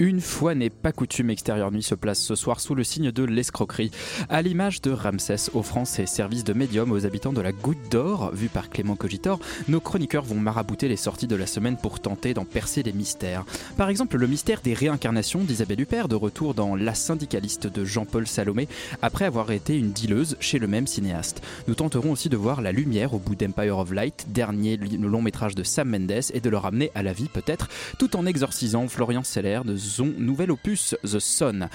Une fois n'est pas coutume, Extérieur Nuit se place ce soir sous le signe de l'escroquerie, à l'image de Ramsès offrant ses services de médium aux habitants de la Goutte d'Or, vue par Clément Cogitor. Nos chroniqueurs vont marabouter les sorties de la semaine pour tenter d'en percer les mystères. Par exemple, le mystère des réincarnations d'Isabelle Huppert, de retour dans La syndicaliste de Jean-Paul Salomé, après avoir été une dealeuse chez le même cinéaste. Nous tenterons aussi de voir la lumière au bout d'Empire of Light, dernier long métrage de Sam Mendes, et de le ramener à la vie peut-être, tout en exorcisant Florian Seller de son nouvel opus The Son.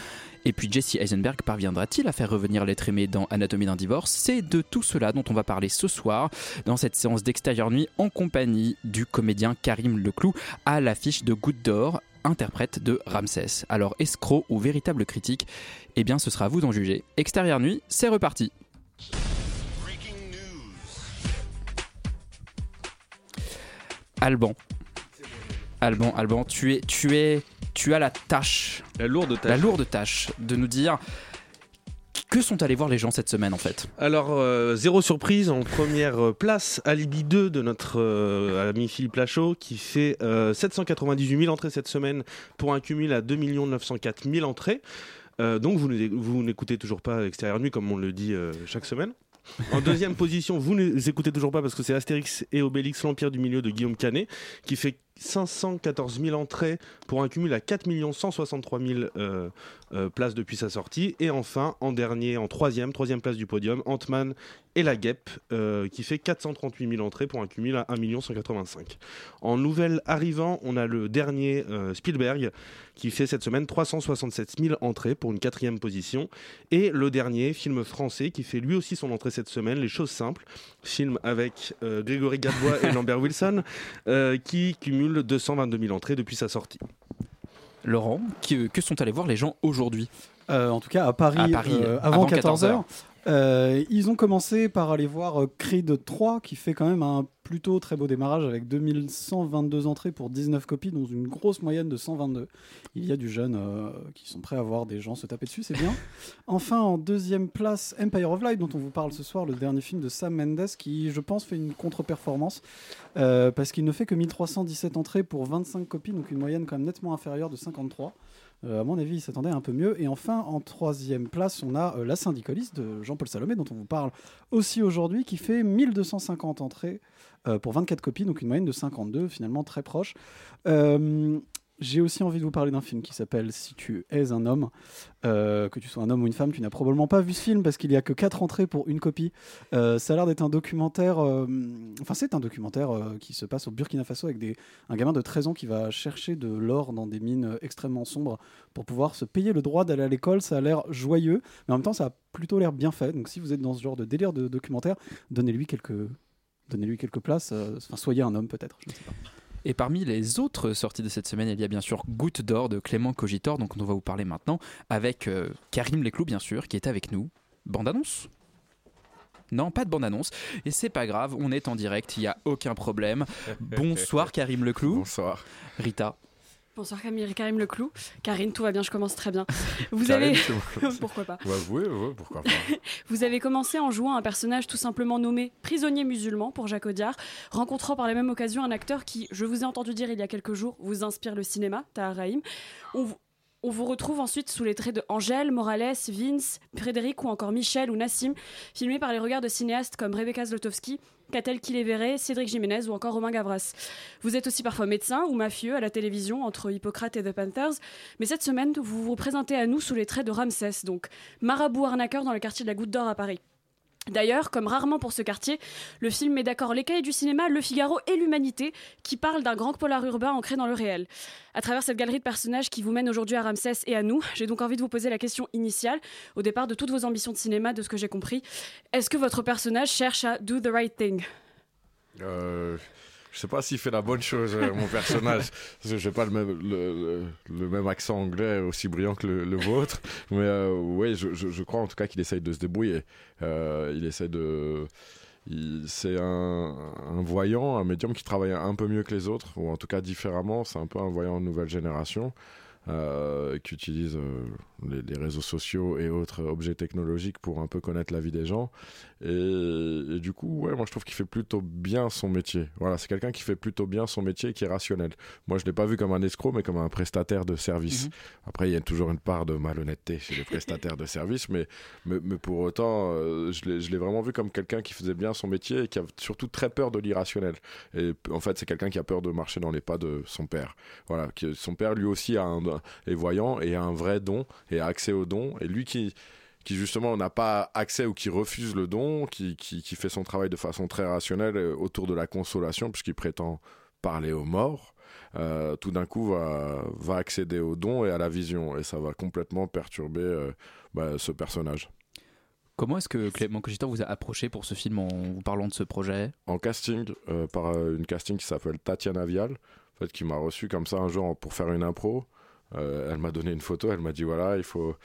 Et puis Jesse Eisenberg parviendra-t-il à faire revenir l'être aimé dans Anatomie d'un divorce? C'est de tout cela dont on va parler ce soir dans cette séance d'extérieur nuit en compagnie du comédien Karim Leclou à l'affiche de Goutte d'Or, interprète de Ramsès. Alors escroc ou véritable critique Eh bien ce sera à vous d'en juger. Extérieur nuit, c'est reparti. Alban. Alban, Alban, tu es, tu es, tu as la tâche, La lourde tâche. la lourde tâche de nous dire que sont allés voir les gens cette semaine en fait. Alors, euh, zéro surprise, en première euh, place, Alibi 2 de notre euh, ami Philippe Lachaud, qui fait euh, 798 000 entrées cette semaine pour un cumul à 2 904 000 entrées. Donc, vous, vous n'écoutez toujours pas Extérieur Nuit, comme on le dit chaque semaine. En deuxième position, vous ne les écoutez toujours pas parce que c'est Astérix et Obélix, l'Empire du Milieu de Guillaume Canet, qui fait 514 000 entrées pour un cumul à 4 163 000 euh, euh, places depuis sa sortie. Et enfin, en dernier, en troisième, troisième place du podium, Ant-Man et la Guêpe, euh, qui fait 438 000 entrées pour un cumul à 1 185 En nouvel arrivant, on a le dernier euh, Spielberg, qui fait cette semaine 367 000 entrées pour une quatrième position. Et le dernier film français, qui fait lui aussi son entrée cette semaine, Les Choses Simples, film avec euh, Grégory Gadebois et Lambert Wilson, qui cumule 222 000 entrées depuis sa sortie. Laurent, que, que sont allés voir les gens aujourd'hui? Euh, en tout cas, à Paris, À Paris, euh, euh, avant, avant 14h. 14 ils ont commencé par aller voir euh, Creed 3, qui fait quand même un plutôt très beau démarrage avec 2122 entrées pour 19 copies, dont une grosse moyenne de 122. Il y a du jeune euh, qui sont prêts à voir des gens se taper dessus, c'est bien. enfin, en deuxième place, Empire of Light, dont on vous parle ce soir, le dernier film de Sam Mendes, qui, je pense, fait une contre-performance, euh, parce qu'il ne fait que 1317 entrées pour 25 copies, donc une moyenne quand même nettement inférieure de 53. Euh, à mon avis, il s'attendait un peu mieux. Et enfin, en troisième place, on a euh, La syndicaliste de Jean-Paul Salomé, dont on vous parle aussi aujourd'hui, qui fait 1250 entrées euh, pour 24 copies, donc une moyenne de 52, finalement très proche. J'ai aussi envie de vous parler d'un film qui s'appelle Si tu es un homme, Euh, que tu sois un homme ou une femme, tu n'as probablement pas vu ce film parce qu'il n'y a que 4 entrées pour une copie. Euh, ça a l'air d'être un documentaire, euh, enfin c'est un documentaire qui se passe au Burkina Faso avec des, un gamin de 13 ans qui va chercher de l'or dans des mines extrêmement sombres pour pouvoir se payer le droit d'aller à l'école. Ça a l'air joyeux, mais en même temps, ça a plutôt l'air bien fait. Donc, si vous êtes dans ce genre de délire de documentaire, donnez-lui quelques, donnez-lui quelques places. Enfin, soyez un homme peut-être. Je ne sais pas. Et parmi les autres sorties de cette semaine, il y a bien sûr Goutte d'or de Clément Cogitor, donc on va vous parler maintenant, avec euh, Karim Leclou bien sûr, qui est avec nous. Bande-annonce? Non, pas de bande-annonce. Et c'est pas grave, on est en direct, il n'y a aucun problème. Bonsoir Karim Leclou. Bonsoir. Rita. Bonsoir Camille, Karim Leclou. Karine, tout va bien, je commence très bien. Vous avez... Pourquoi pas Ouais, ouais, pourquoi pas. Vous avez commencé en jouant un personnage tout simplement nommé prisonnier musulman pour Jacques Audiard, rencontrant par la même occasion un acteur qui, je vous ai entendu dire il y a quelques jours, vous inspire le cinéma, Tahar Rahim. On, on vous retrouve ensuite sous les traits de Angèle, Morales, Vince, Frédéric ou encore Michel ou Nassim, filmés par les regards de cinéastes comme Rebecca Zlotowski, Catel Kiléveré, Cédric Jiménez ou encore Romain Gavras. Vous êtes aussi parfois médecin ou mafieux à la télévision entre Hippocrate et The Panthers, mais cette semaine, vous vous présentez à nous sous les traits de Ramsès, donc marabout arnaqueur dans le quartier de la Goutte d'Or à Paris. D'ailleurs, comme rarement pour ce quartier, le film met d'accord les cahiers du cinéma, le Figaro et l'humanité, qui parlent d'un grand polar urbain ancré dans le réel. À travers cette galerie de personnages qui vous mène aujourd'hui à Ramsès et à nous, j'ai donc envie de vous poser la question initiale, au départ de toutes vos ambitions de cinéma, de ce que j'ai compris. Est-ce que votre personnage cherche à do the right thing? Euh, je sais pas s'il fait la bonne chose, euh, mon personnage. Que j'ai pas le même, accent anglais aussi brillant que le, vôtre. Mais euh, ouais, je, je- je crois en tout cas qu'il essaye de se débrouiller. Euh, il essaie de. C'est un, voyant, un médium qui travaille un peu mieux que les autres, ou en tout cas différemment. C'est un peu un voyant de nouvelle génération. qui utilise les réseaux sociaux et autres objets technologiques pour un peu connaître la vie des gens. Et, et du coup, ouais, moi je trouve qu'il fait plutôt bien son métier. Voilà, c'est quelqu'un qui fait plutôt bien son métier et qui est rationnel. Moi je l'ai pas vu comme un escroc, mais comme un prestataire de service. Mhm. Après, il y a toujours une part de malhonnêteté chez les prestataires de service, mais, mais, mais pour autant, euh, je l'ai- vraiment vu comme quelqu'un qui faisait bien son métier et qui a surtout très peur de l'irrationnel. Et en fait, c'est quelqu'un qui a peur de marcher dans les pas de son père. Voilà, qui, son père lui aussi a un, est voyant et a un vrai don et a accès au don. Et lui qui qui justement n'a pas accès ou qui refuse le don, qui, qui, qui fait son travail de façon très rationnelle euh, autour de la consolation, puisqu'il prétend parler aux morts, euh, tout d'un coup va, va accéder au don et à la vision, et ça va complètement perturber euh, bah, ce personnage. Comment est-ce que Clément Cogitor vous a approché pour ce film en vous parlant de ce projet? En casting, euh, par une casting qui s'appelle Tatiana Vial, en fait, qui m'a reçu comme ça un jour pour faire une impro. Euh, elle m'a donné une photo, elle m'a dit voilà, il faut.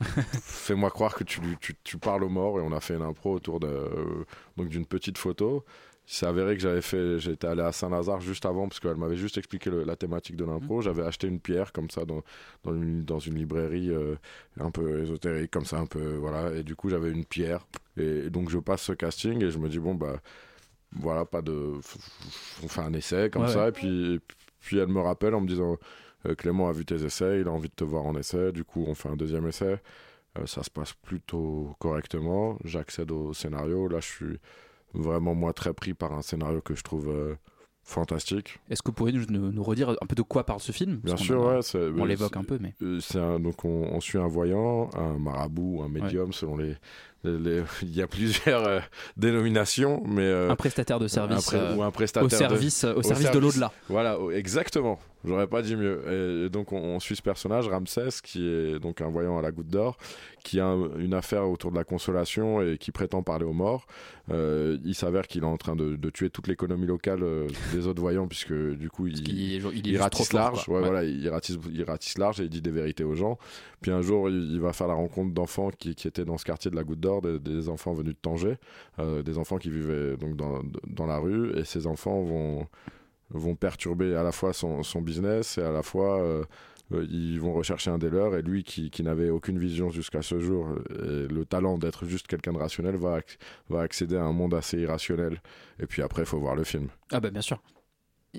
Fais-moi croire que tu, lui- tu, tu parles aux morts et on a fait une impro autour de, euh, donc d'une petite photo. Il s'est avéré que j'avais fait, j'étais allé à Saint-Lazare juste avant parce qu'elle m'avait juste expliqué le- la thématique de l'impro. J'avais acheté une pierre comme ça dans, dans, une, dans une librairie euh, un peu ésotérique comme ça un peu voilà et du coup j'avais une pierre et, donc je passe ce casting et je me dis bon bah voilà pas de on fait un essai comme Ouais, ça ouais. et puis puis elle me rappelle en me disant Clément a vu tes essais il a envie de te voir en essai du coup on fait un deuxième essai Euh, ça se passe plutôt correctement j'accède au scénario là je suis vraiment moi très pris par un scénario que je trouve euh, fantastique Est-ce que vous pourriez nous, nous- redire un peu de quoi parle ce film? Bien sûr, a- ouais. On euh, l'évoque c'est- un peu, mais. euh, un, donc on, on suit un voyant, un marabout, un médium, selon les, les- les- Il y a plusieurs euh, dénominations, mais euh, Un prestataire de service, un pré- euh, ou un prestataire au service- au service de l'au-delà. Voilà, au- exactement. J'aurais pas dit mieux. Et, et donc on, on suit ce personnage, Ramsès, qui est donc un voyant à la goutte d'or, qui a un- une affaire autour de la consolation et qui prétend parler aux morts. Euh, il s'avère qu'il est en train de, de tuer toute l'économie locale euh, des autres voyants, puisque du coup il, qu'il est- il est il juste ratisse fort, large. quoi. Ouais, Ouais. Voilà, il ratisse, il ratisse large et il dit des vérités aux gens. Puis un jour, il, il va faire la rencontre d'enfants qui, qui étaient dans ce quartier de la Goutte d'Or, des, des enfants venus de Tanger, euh, des enfants qui vivaient donc dans, dans la rue, et ces enfants vont vont perturber à la fois son, son business et à la fois euh, euh, ils vont rechercher un des leurs et lui qui, qui n'avait aucune vision jusqu'à ce jour euh, et le talent d'être juste quelqu'un de rationnel va, va accéder à un monde assez irrationnel. Et puis après il faut voir le film. Ah bah bien sûr.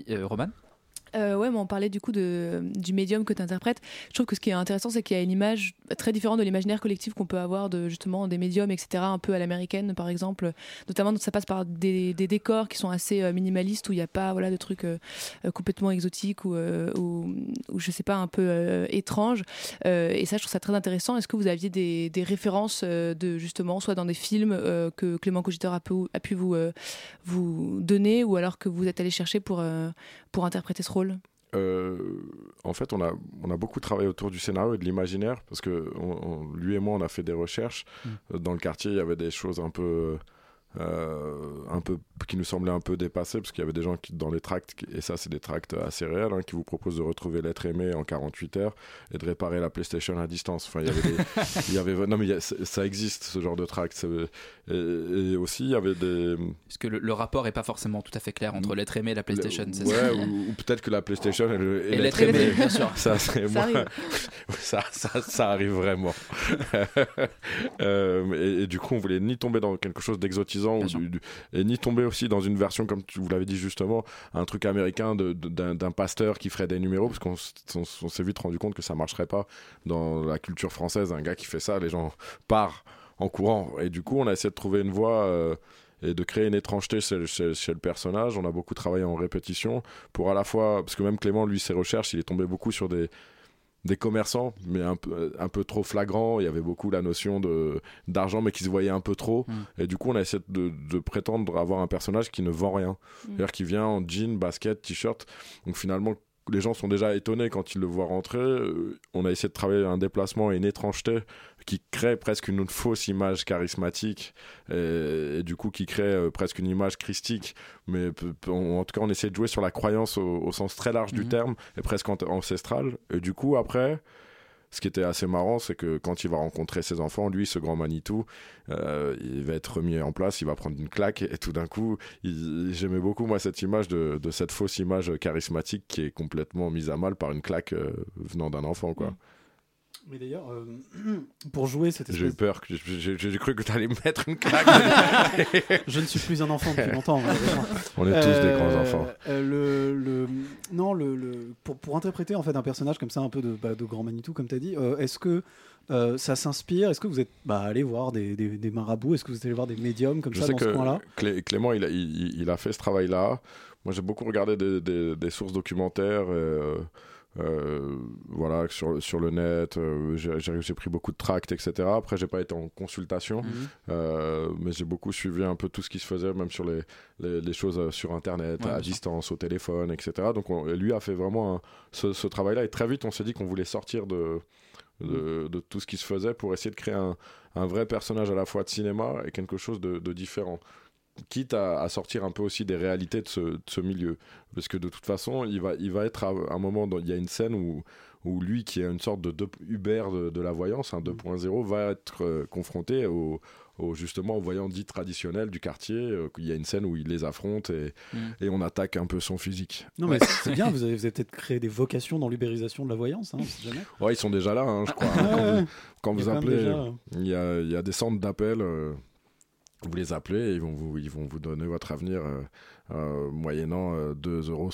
Roman? Euh, ouais, mais on parlait du coup de, du médium que tu interprètes. Je trouve que ce qui est intéressant, c'est qu'il y a une image très différente de l'imaginaire collectif qu'on peut avoir de justement des médiums, etc., un peu à l'américaine, par exemple. Notamment, ça passe par des, décors qui sont assez euh, minimalistes, où il n'y a pas voilà, de trucs euh, euh, complètement exotiques ou, ou, ou, je sais pas, un peu étranges. Et ça, je trouve ça très intéressant. Est-ce que vous aviez des, références de justement, soit dans des films que Clément Cogiteur a pu, vous, vous donner, ou alors que vous êtes allé chercher pour, pour interpréter ce rôle Euh, en fait, on a, on a beaucoup travaillé autour du scénario et de l'imaginaire, parce que on- on- lui et moi, on a fait des recherches. Euh, Dans le quartier, il y avait des choses un peu, euh, un peu qui nous semblaient un peu dépassées, parce qu'il y avait des gens qui, dans les tracts, et ça, c'est des tracts assez réels, hein, qui vous proposent de retrouver l'être aimé en 48 heures et de réparer la PlayStation à distance. Enfin, il y avait, des- il y avait non, mais a- ça existe ce genre de tract. Et, et aussi, il y avait des Parce que le, le rapport est pas forcément tout à fait clair entre l'être aimé et la PlayStation, c'est Ouais, ça ou, ou peut-être que la PlayStation et le- et Et l'être aimé, aimé, bien sûr. Ça, c'est Ça moi. arrive. ça, ça, ça arrive vraiment. Euh, et, et du coup, on voulait ni tomber dans quelque chose d'exotisant ou du- du- et ni tomber aussi dans une version, comme tu vous l'avais dit justement, un truc américain d'un pasteur qui ferait des numéros, parce qu'on on s'est vite rendu compte que ça marcherait pas dans la culture française. Un gars qui fait ça, les gens partent en courant. Et du coup, on a essayé de trouver une voie. euh, et de créer une étrangeté chez, chez- chez le personnage. On a beaucoup travaillé en répétition pour à la fois, parce que même Clément, lui, ses recherches, il est tombé beaucoup sur des, des commerçants, mais un peu, un peu trop flagrant. Il y avait beaucoup la notion de d'argent, mais qui se voyait un peu trop. Mm. Et du coup, on a essayé de, de prétendre avoir un personnage qui ne vend rien. C'est-à-dire qui vient en jean, basket, t-shirt. Donc finalement, les gens sont déjà étonnés quand ils le voient rentrer. Euh, On a essayé de travailler un déplacement et une étrangeté qui crée presque une fausse image charismatique et, et du coup qui crée euh, presque une image christique. Mais on- en tout cas, on essaie de jouer sur la croyance au, au sens très large du Mhm. terme et presque ancestral. Et du coup, après, ce qui était assez marrant, c'est que quand il va rencontrer ses enfants, lui, ce grand Manitou, euh, il va être remis en place, il va prendre une claque, et tout d'un coup, j'aimais beaucoup, moi, cette image de, cette fausse image charismatique qui est complètement mise à mal par une claque euh, venant d'un enfant, quoi. Mais d'ailleurs, euh, pour jouer cette J'ai eu espèce... peur, que- j'ai cru que tu allais me mettre une claque. Je ne suis plus un enfant depuis longtemps. On est tous des grands enfants. euh, le, le- non, le, le- pour, pour interpréter en fait un personnage comme ça, un peu de, bah, de grand Manitou, comme tu as dit, euh, est-ce que euh, ça s'inspire? Est-ce que vous êtes bah, allé voir des, des- des marabouts? Est-ce que vous êtes allé voir des médiums comme Je ça sais dans que ce coin-là? Clé- Clément, il a, il, il a fait ce travail-là. Moi, j'ai beaucoup regardé des, des- des sources documentaires. euh, euh, voilà, sur, sur le net, euh, j'ai pris beaucoup de tracts, etc. Après, j'ai pas été en consultation, Mhm. euh, mais j'ai beaucoup suivi un peu tout ce qui se faisait, même sur les, les, les choses sur Internet, Ouais, à distance, au téléphone, etc. Donc, on- lui a fait vraiment un- ce, ce travail-là. Et très vite, on s'est dit qu'on voulait sortir de, de, de tout ce qui se faisait pour essayer de créer un, un vrai personnage à la fois de cinéma et quelque chose de, de différent. Quitte à, à sortir un peu aussi des réalités de ce, de ce milieu. Parce que de toute façon, il va, il va être à un moment, dans- il y a une scène où, où lui, qui est une sorte de, de Uber de, de la voyance, un 2.0, va être euh, confronté au, au- justement aux voyants dits traditionnels du quartier. Euh, il y a une scène où il les affronte et, Mm. et on attaque un peu son physique. Non, mais c'est- bien, vous avez, vous avez peut-être créé des vocations dans l'ubérisation de la voyance, hein, jamais. Ouais, ils sont déjà là, hein, je crois. Quand ouais. vous, quand vous appelez, il y, a, il y a des centres d'appel. euh, vous les appelez et ils vont vous, ils vont vous donner votre avenir euh, euh, moyennant euh, 2,60 euros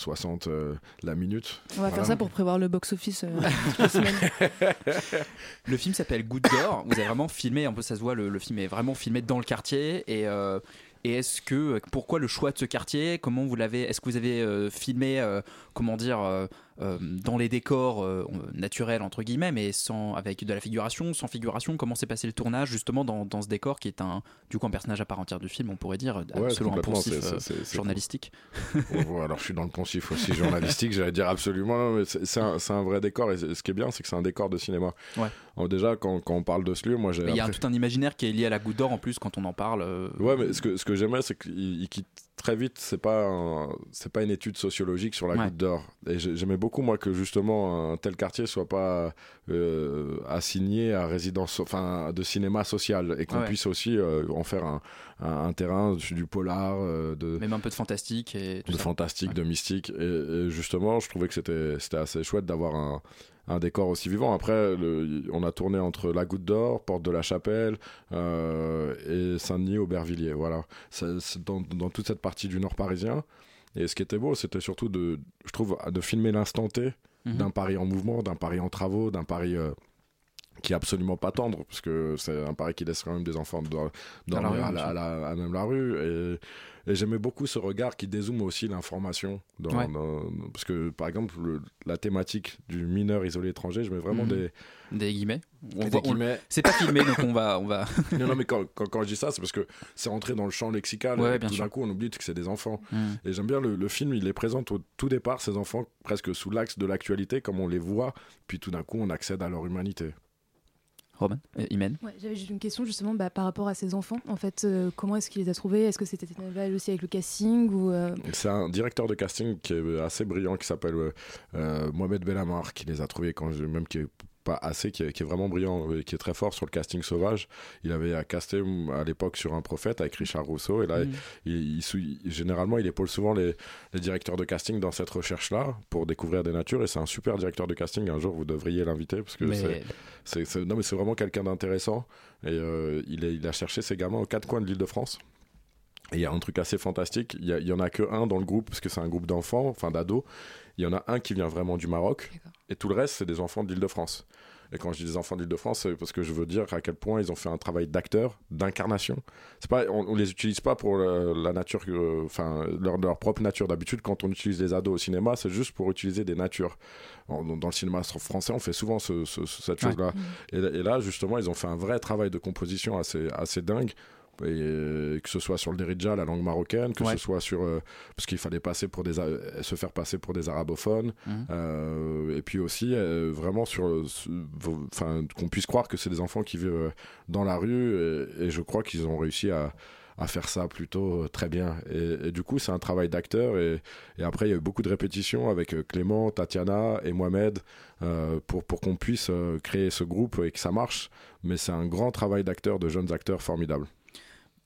euh, la minute. On va faire ça pour prévoir le box-office euh, toute la semaine. Le film s'appelle Goutte d'or. Vous avez vraiment filmé, un peu ça se voit, le, le film est vraiment filmé dans le quartier. Et, euh, et est-ce que, pourquoi le choix de ce quartier? Comment vous l'avez Est-ce que vous avez euh, filmé, euh, comment dire, euh, euh, dans les décors euh, naturels entre guillemets, mais sans avec de la figuration, sans figuration Comment s'est passé le tournage justement dans, dans ce décor qui est un du coup un personnage à part entière du film, on pourrait dire, Ouais, selon un complètement, poncif euh, c'est- c'est- journalistique. Alors je suis dans le poncif aussi journalistique, j'allais dire absolument. mais c'est un, un vrai décor et ce qui est bien, c'est que c'est un décor de cinéma. Ouais. Alors déjà, quand, quand on parle de ce lieu, moi j'ai. Il y a un- tout un imaginaire qui est lié à la Goutte d'or en plus quand on en parle. euh, Ouais, mais ce que, ce que j'aimais, c'est qu'il il quitte très vite. C'est pas, un- c'est pas une étude sociologique sur la Ouais. goutte d'or. Et j'ai- j'aimais beaucoup, moi, que justement un tel quartier soit pas euh, assigné à résidence, enfin, de cinéma social et qu'on Ouais. puisse aussi euh, en faire un, un, un terrain du, polar, euh, de, même un peu de fantastique et tout de ça. fantastique, de mystique. Et, et justement, je trouvais que c'était c'était assez chouette d'avoir un, un décor aussi vivant. Après, le- on a tourné entre la Goutte d'Or, Porte de la Chapelle euh, et Saint-Denis, Aubervilliers. Voilà, Ça, c'est dans, dans toute cette partie du Nord parisien. Et ce qui était beau, c'était surtout de, je trouve, de filmer l'instant T Mhm. d'un Paris en mouvement, d'un Paris en travaux, d'un Paris euh, qui est absolument pas tendre, parce que c'est un Paris qui laisse quand même des enfants dor- Dans la dormir rue, à, la- sûr. à la- à même la rue. Et, et j'aimais beaucoup ce regard qui dézoome aussi l'information. Ouais. parce que, par exemple, le- la thématique du mineur isolé étranger, je mets vraiment Mhm. des, Des guillemets. On on- guillemets. C'est pas filmé, donc on va, on va. non, non, mais quand, quand, quand je dis ça, c'est parce que c'est entré dans le champ lexical. Ouais, et tout d'un coup, on oublie que c'est des enfants. Mm. Et j'aime bien le, le film, il les présente au tout départ, ces enfants, presque sous l'axe de l'actualité, comme on les voit, puis tout d'un coup, on accède à leur humanité. Roman, euh, Imen. Ouais, J'avais juste une question justement bah, par rapport à ces enfants. En fait, euh, comment est-ce qu'il les a trouvés? Est-ce que c'était égal aussi avec le casting ou euh, C'est un directeur de casting qui est assez brillant, qui s'appelle euh, euh, Mohamed Belhamar, qui les a trouvés quand je, même qui est pas assez, qui est, qui est vraiment brillant, euh, qui est très fort sur le casting sauvage. Il avait à casté mm, à l'époque sur un prophète avec Richard Rousseau, et là, Mm. il, il sou- il- généralement, il épaule souvent les, les directeurs de casting dans cette recherche-là pour découvrir des natures, et c'est un super directeur de casting. Un jour, vous devriez l'inviter parce que Mais- c'est, vraiment quelqu'un d'intéressant, et euh, il, est- il a cherché ses gamins aux quatre coins de l'Île-de-France. Et il y a un truc assez fantastique. Il y, a- il y en a que un dans le groupe, parce que c'est un groupe d'enfants, enfin d'ados. Il y en a un qui vient vraiment du Maroc. Et tout le reste, c'est des enfants de l'Île-de-France. Et quand je dis des enfants d'Île-de-France, c'est parce que je veux dire à quel point ils ont fait un travail d'acteur, d'incarnation. C'est pas, on, on les utilise pas pour la, la nature, euh, enfin leur, leur propre nature. D'habitude, quand on utilise les ados au cinéma, c'est juste pour utiliser des natures. En- dans le cinéma français, on fait souvent ce- ce- ce- cette Ouais. chose-là. Et, et là, justement, ils ont fait un vrai travail de composition assez, assez dingue. Et, euh, que ce soit sur le Derija, la langue marocaine, que Ouais. ce soit sur euh, parce qu'il fallait passer pour des a- se faire passer pour des arabophones, Mhm. euh, et puis aussi euh, vraiment sur, euh, enfin qu'on puisse croire que c'est des enfants qui vivent euh, dans la rue, et, et je crois qu'ils ont réussi à à faire ça plutôt euh, très bien et, et du coup c'est un travail d'acteur et, et après il y a eu beaucoup de répétitions avec euh, Clément, Tatiana et Mohamed euh, pour, pour qu'on puisse euh, créer ce groupe et que ça marche mais c'est un grand travail d'acteur de jeunes acteurs formidables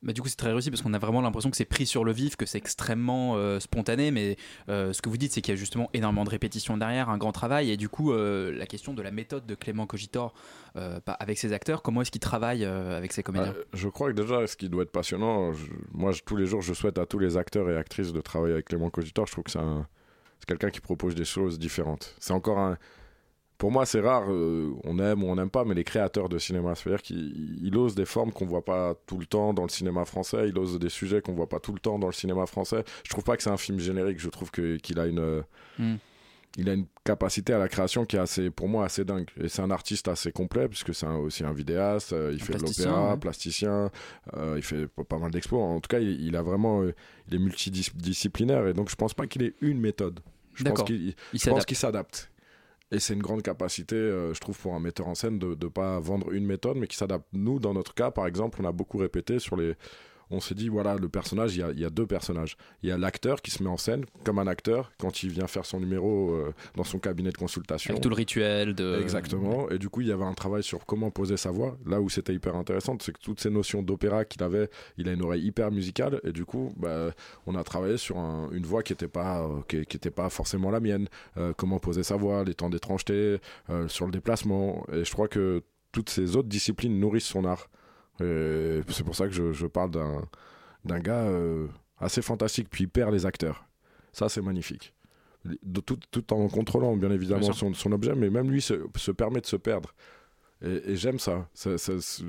Bah, du coup, c'est très réussi parce qu'on a vraiment l'impression que c'est pris sur le vif, que c'est extrêmement euh, spontané. Mais euh, ce que vous dites, c'est qu'il y a justement énormément de répétitions derrière, un grand travail. Et du coup, euh, la question de la méthode de Clément Cogitor pas- avec ses acteurs, comment est-ce qu'il travaille avec ses comédiens Euh, je crois que déjà, ce qui doit être passionnant, moi, tous les jours, je souhaite à tous les acteurs et actrices de travailler avec Clément Cogitor. Je trouve que c'est quelqu'un qui propose des choses différentes. C'est encore un. Pour moi, c'est rare, euh, on aime ou on n'aime pas, mais les créateurs de cinéma, c'est-à-dire qu'il il ose des formes qu'on voit pas tout le temps dans le cinéma français, il ose des sujets qu'on voit pas tout le temps dans le cinéma français. Je trouve pas que c'est un film générique, je trouve que- qu'il a une. euh, Hmm. il a une capacité à la création qui est assez, pour moi, assez dingue. Et c'est un artiste assez complet, puisque c'est aussi un vidéaste, euh, il Un fait de l'opéra, ouais. plasticien, euh, il fait pas- mal d'expos. En tout cas, il, il a vraiment, euh, il est multidisciplinaire, et donc je pense pas qu'il ait une méthode. Je pense D'accord. qu'il Il je pense s'adapte. qu'il s'adapte. Et c'est une grande capacité, euh, je trouve, pour un metteur en scène de ne pas vendre une méthode, mais qui s'adapte. Nous, dans notre cas, par exemple, on a beaucoup répété sur les. On s'est dit, voilà, le personnage, il y a, il y a deux personnages. Il y a l'acteur qui se met en scène comme un acteur quand il vient faire son numéro euh, dans son cabinet de consultation. Avec tout le rituel de. Exactement. Et du coup, il y avait un travail sur comment poser sa voix. Là où c'était hyper intéressant, c'est que toutes ces notions d'opéra qu'il avait, il a une oreille hyper musicale. Et du coup, bah, on a travaillé sur un- une voix qui n'était pas, euh, qui, qui était pas forcément la mienne. Euh, comment poser sa voix, les temps d'étrangeté, sur le déplacement. Et je crois que toutes ces autres disciplines nourrissent son art. Et c'est pour ça que je, je parle d'un d'un gars euh, assez fantastique. Puis il perd les acteurs. Ça, c'est magnifique. De- tout, tout en contrôlant bien évidemment Bien son, son objet, mais même lui se, se permet de se perdre. Et, et j'aime ça. Ça- ça- C'est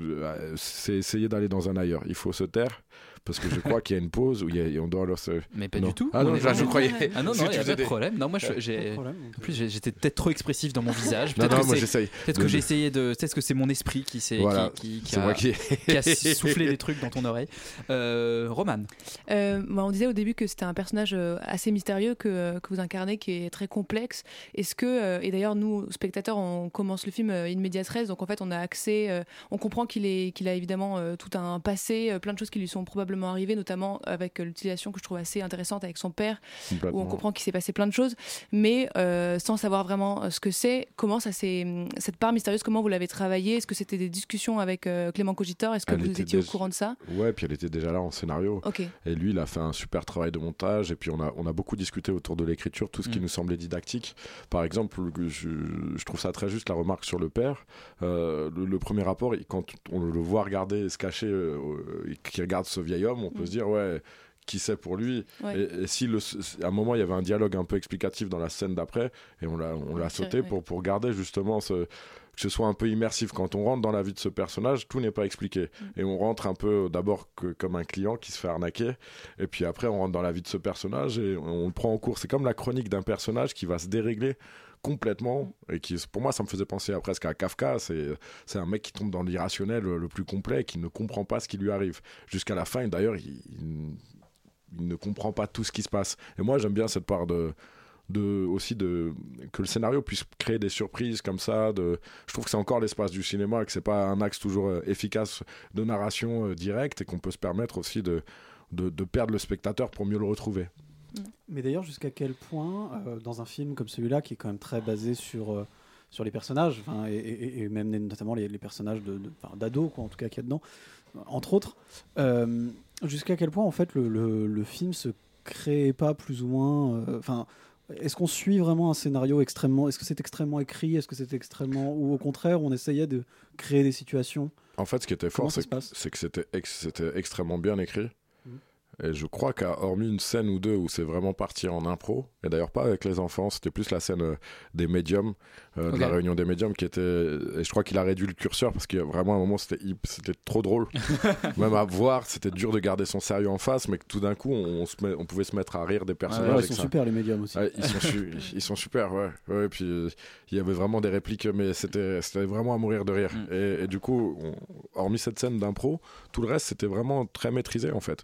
c'est essayer d'aller dans un ailleurs. Il faut se taire parce que je crois qu'il y a une pause où il y a- et on doit alors se. Mais pas Non. du tout. Ah non, là, je croyais. Ah non, non, tu il y a faisais pas de des- problème. Non, moi, j'ai. En plus, j'étais peut-être trop expressif dans mon visage. Non, Peut-être non, que j'essaye Peut-être de- que j'ai essayé de. Peut-être que c'est mon esprit qui s'est. Voilà. qui, qui- qui a, moi qui- qui a soufflé des trucs dans ton oreille. Euh, Roman. Euh, bah, on disait au début que c'était un personnage euh, assez mystérieux que, que vous incarnez, qui est très complexe. Est-ce que, euh, et d'ailleurs nous spectateurs, on commence le film euh, in medias res, donc en fait on a accès, euh, on comprend qu'il est, qu'il a évidemment euh, tout un passé, euh, plein de choses qui lui sont probablement arrivées, notamment avec euh, l'utilisation que je trouve assez intéressante avec son père, où on comprend qu'il s'est passé plein de choses, mais euh, sans savoir vraiment euh, ce que c'est. Comment ça s'est, hum, cette part mystérieuse, comment vous l'avez travaillée? Est-ce que c'était des discussions avec euh, Clément Cogitor? Est-ce que Elle vous étiez au courant de ça? Ouais, puis elle était déjà là en scénario. Ok. Et lui, il a fait un super travail de montage. Et puis, on a, on a beaucoup discuté autour de l'écriture, tout ce qui Mm. nous semblait didactique. Par exemple, je, je trouve ça très juste la remarque sur le père. Euh, le, le premier rapport, il- quand on le voit regarder, se cacher, qui regarde ce vieil homme, on peut Mm. se dire, ouais. Qui c'est pour lui Ouais. Et, et si le, à un moment il y avait un dialogue un peu explicatif dans la scène d'après, et on l'a, on l'a sauté ouais. pour, pour garder justement ce, que ce soit un peu immersif. Quand on rentre dans la vie de ce personnage, tout n'est pas expliqué. Mm. Et on rentre un peu d'abord que, comme un client qui se fait arnaquer, et puis après on rentre dans la vie de ce personnage et on, on le prend en cours. C'est comme la chronique d'un personnage qui va se dérégler complètement et qui pour moi ça me faisait penser à presque à Kafka. C'est c'est un mec qui tombe dans l'irrationnel le plus complet qui ne comprend pas ce qui lui arrive. Jusqu'à la fin d'ailleurs il, il- ne comprend pas tout ce qui se passe. Et moi j'aime bien cette part de de aussi de que le scénario puisse créer des surprises comme ça je trouve que c'est encore l'espace du cinéma que c'est pas un axe toujours euh, efficace de narration euh, directe et qu'on peut se permettre aussi de, de de perdre le spectateur pour mieux le retrouver Mais d'ailleurs, jusqu'à quel point, euh, dans un film comme celui-là, qui est quand même très basé sur, euh, sur les personnages, et, et- et même notamment les, les personnages de, de- enfin, d'ados, en tout cas, qu'il y a dedans, entre autres, euh, jusqu'à quel point, en fait, le, le- le film se crée pas plus ou moins. euh, Enfin. est-ce qu'on suit vraiment un scénario extrêmement. Est-ce que c'est extrêmement écrit Est-ce que c'est extrêmement. Ou au contraire, on essayait de créer des situations? En fait, ce qui était fort, c'est que c'était ex- c'était extrêmement bien écrit. Et je crois qu'à hormis une scène ou deux où c'est vraiment parti en impro, et d'ailleurs pas avec les enfants, c'était plus la scène euh, des médiums, euh, de la réunion des médiums qui était. Et je crois qu'il a réduit le curseur parce qu'il y a vraiment un moment c'était trop drôle. Même à voir, c'était dur de garder son sérieux en face, mais que tout d'un coup on, se met- on pouvait se mettre à rire des personnages. Ouais, ils que sont ça- super les médiums aussi. Ils, sont su- ils sont super, ouais. ouais et puis euh, il y avait vraiment des répliques, mais c'était vraiment à mourir de rire. Et, et du coup, on- hormis cette scène d'impro, tout le reste c'était vraiment très maîtrisé en fait.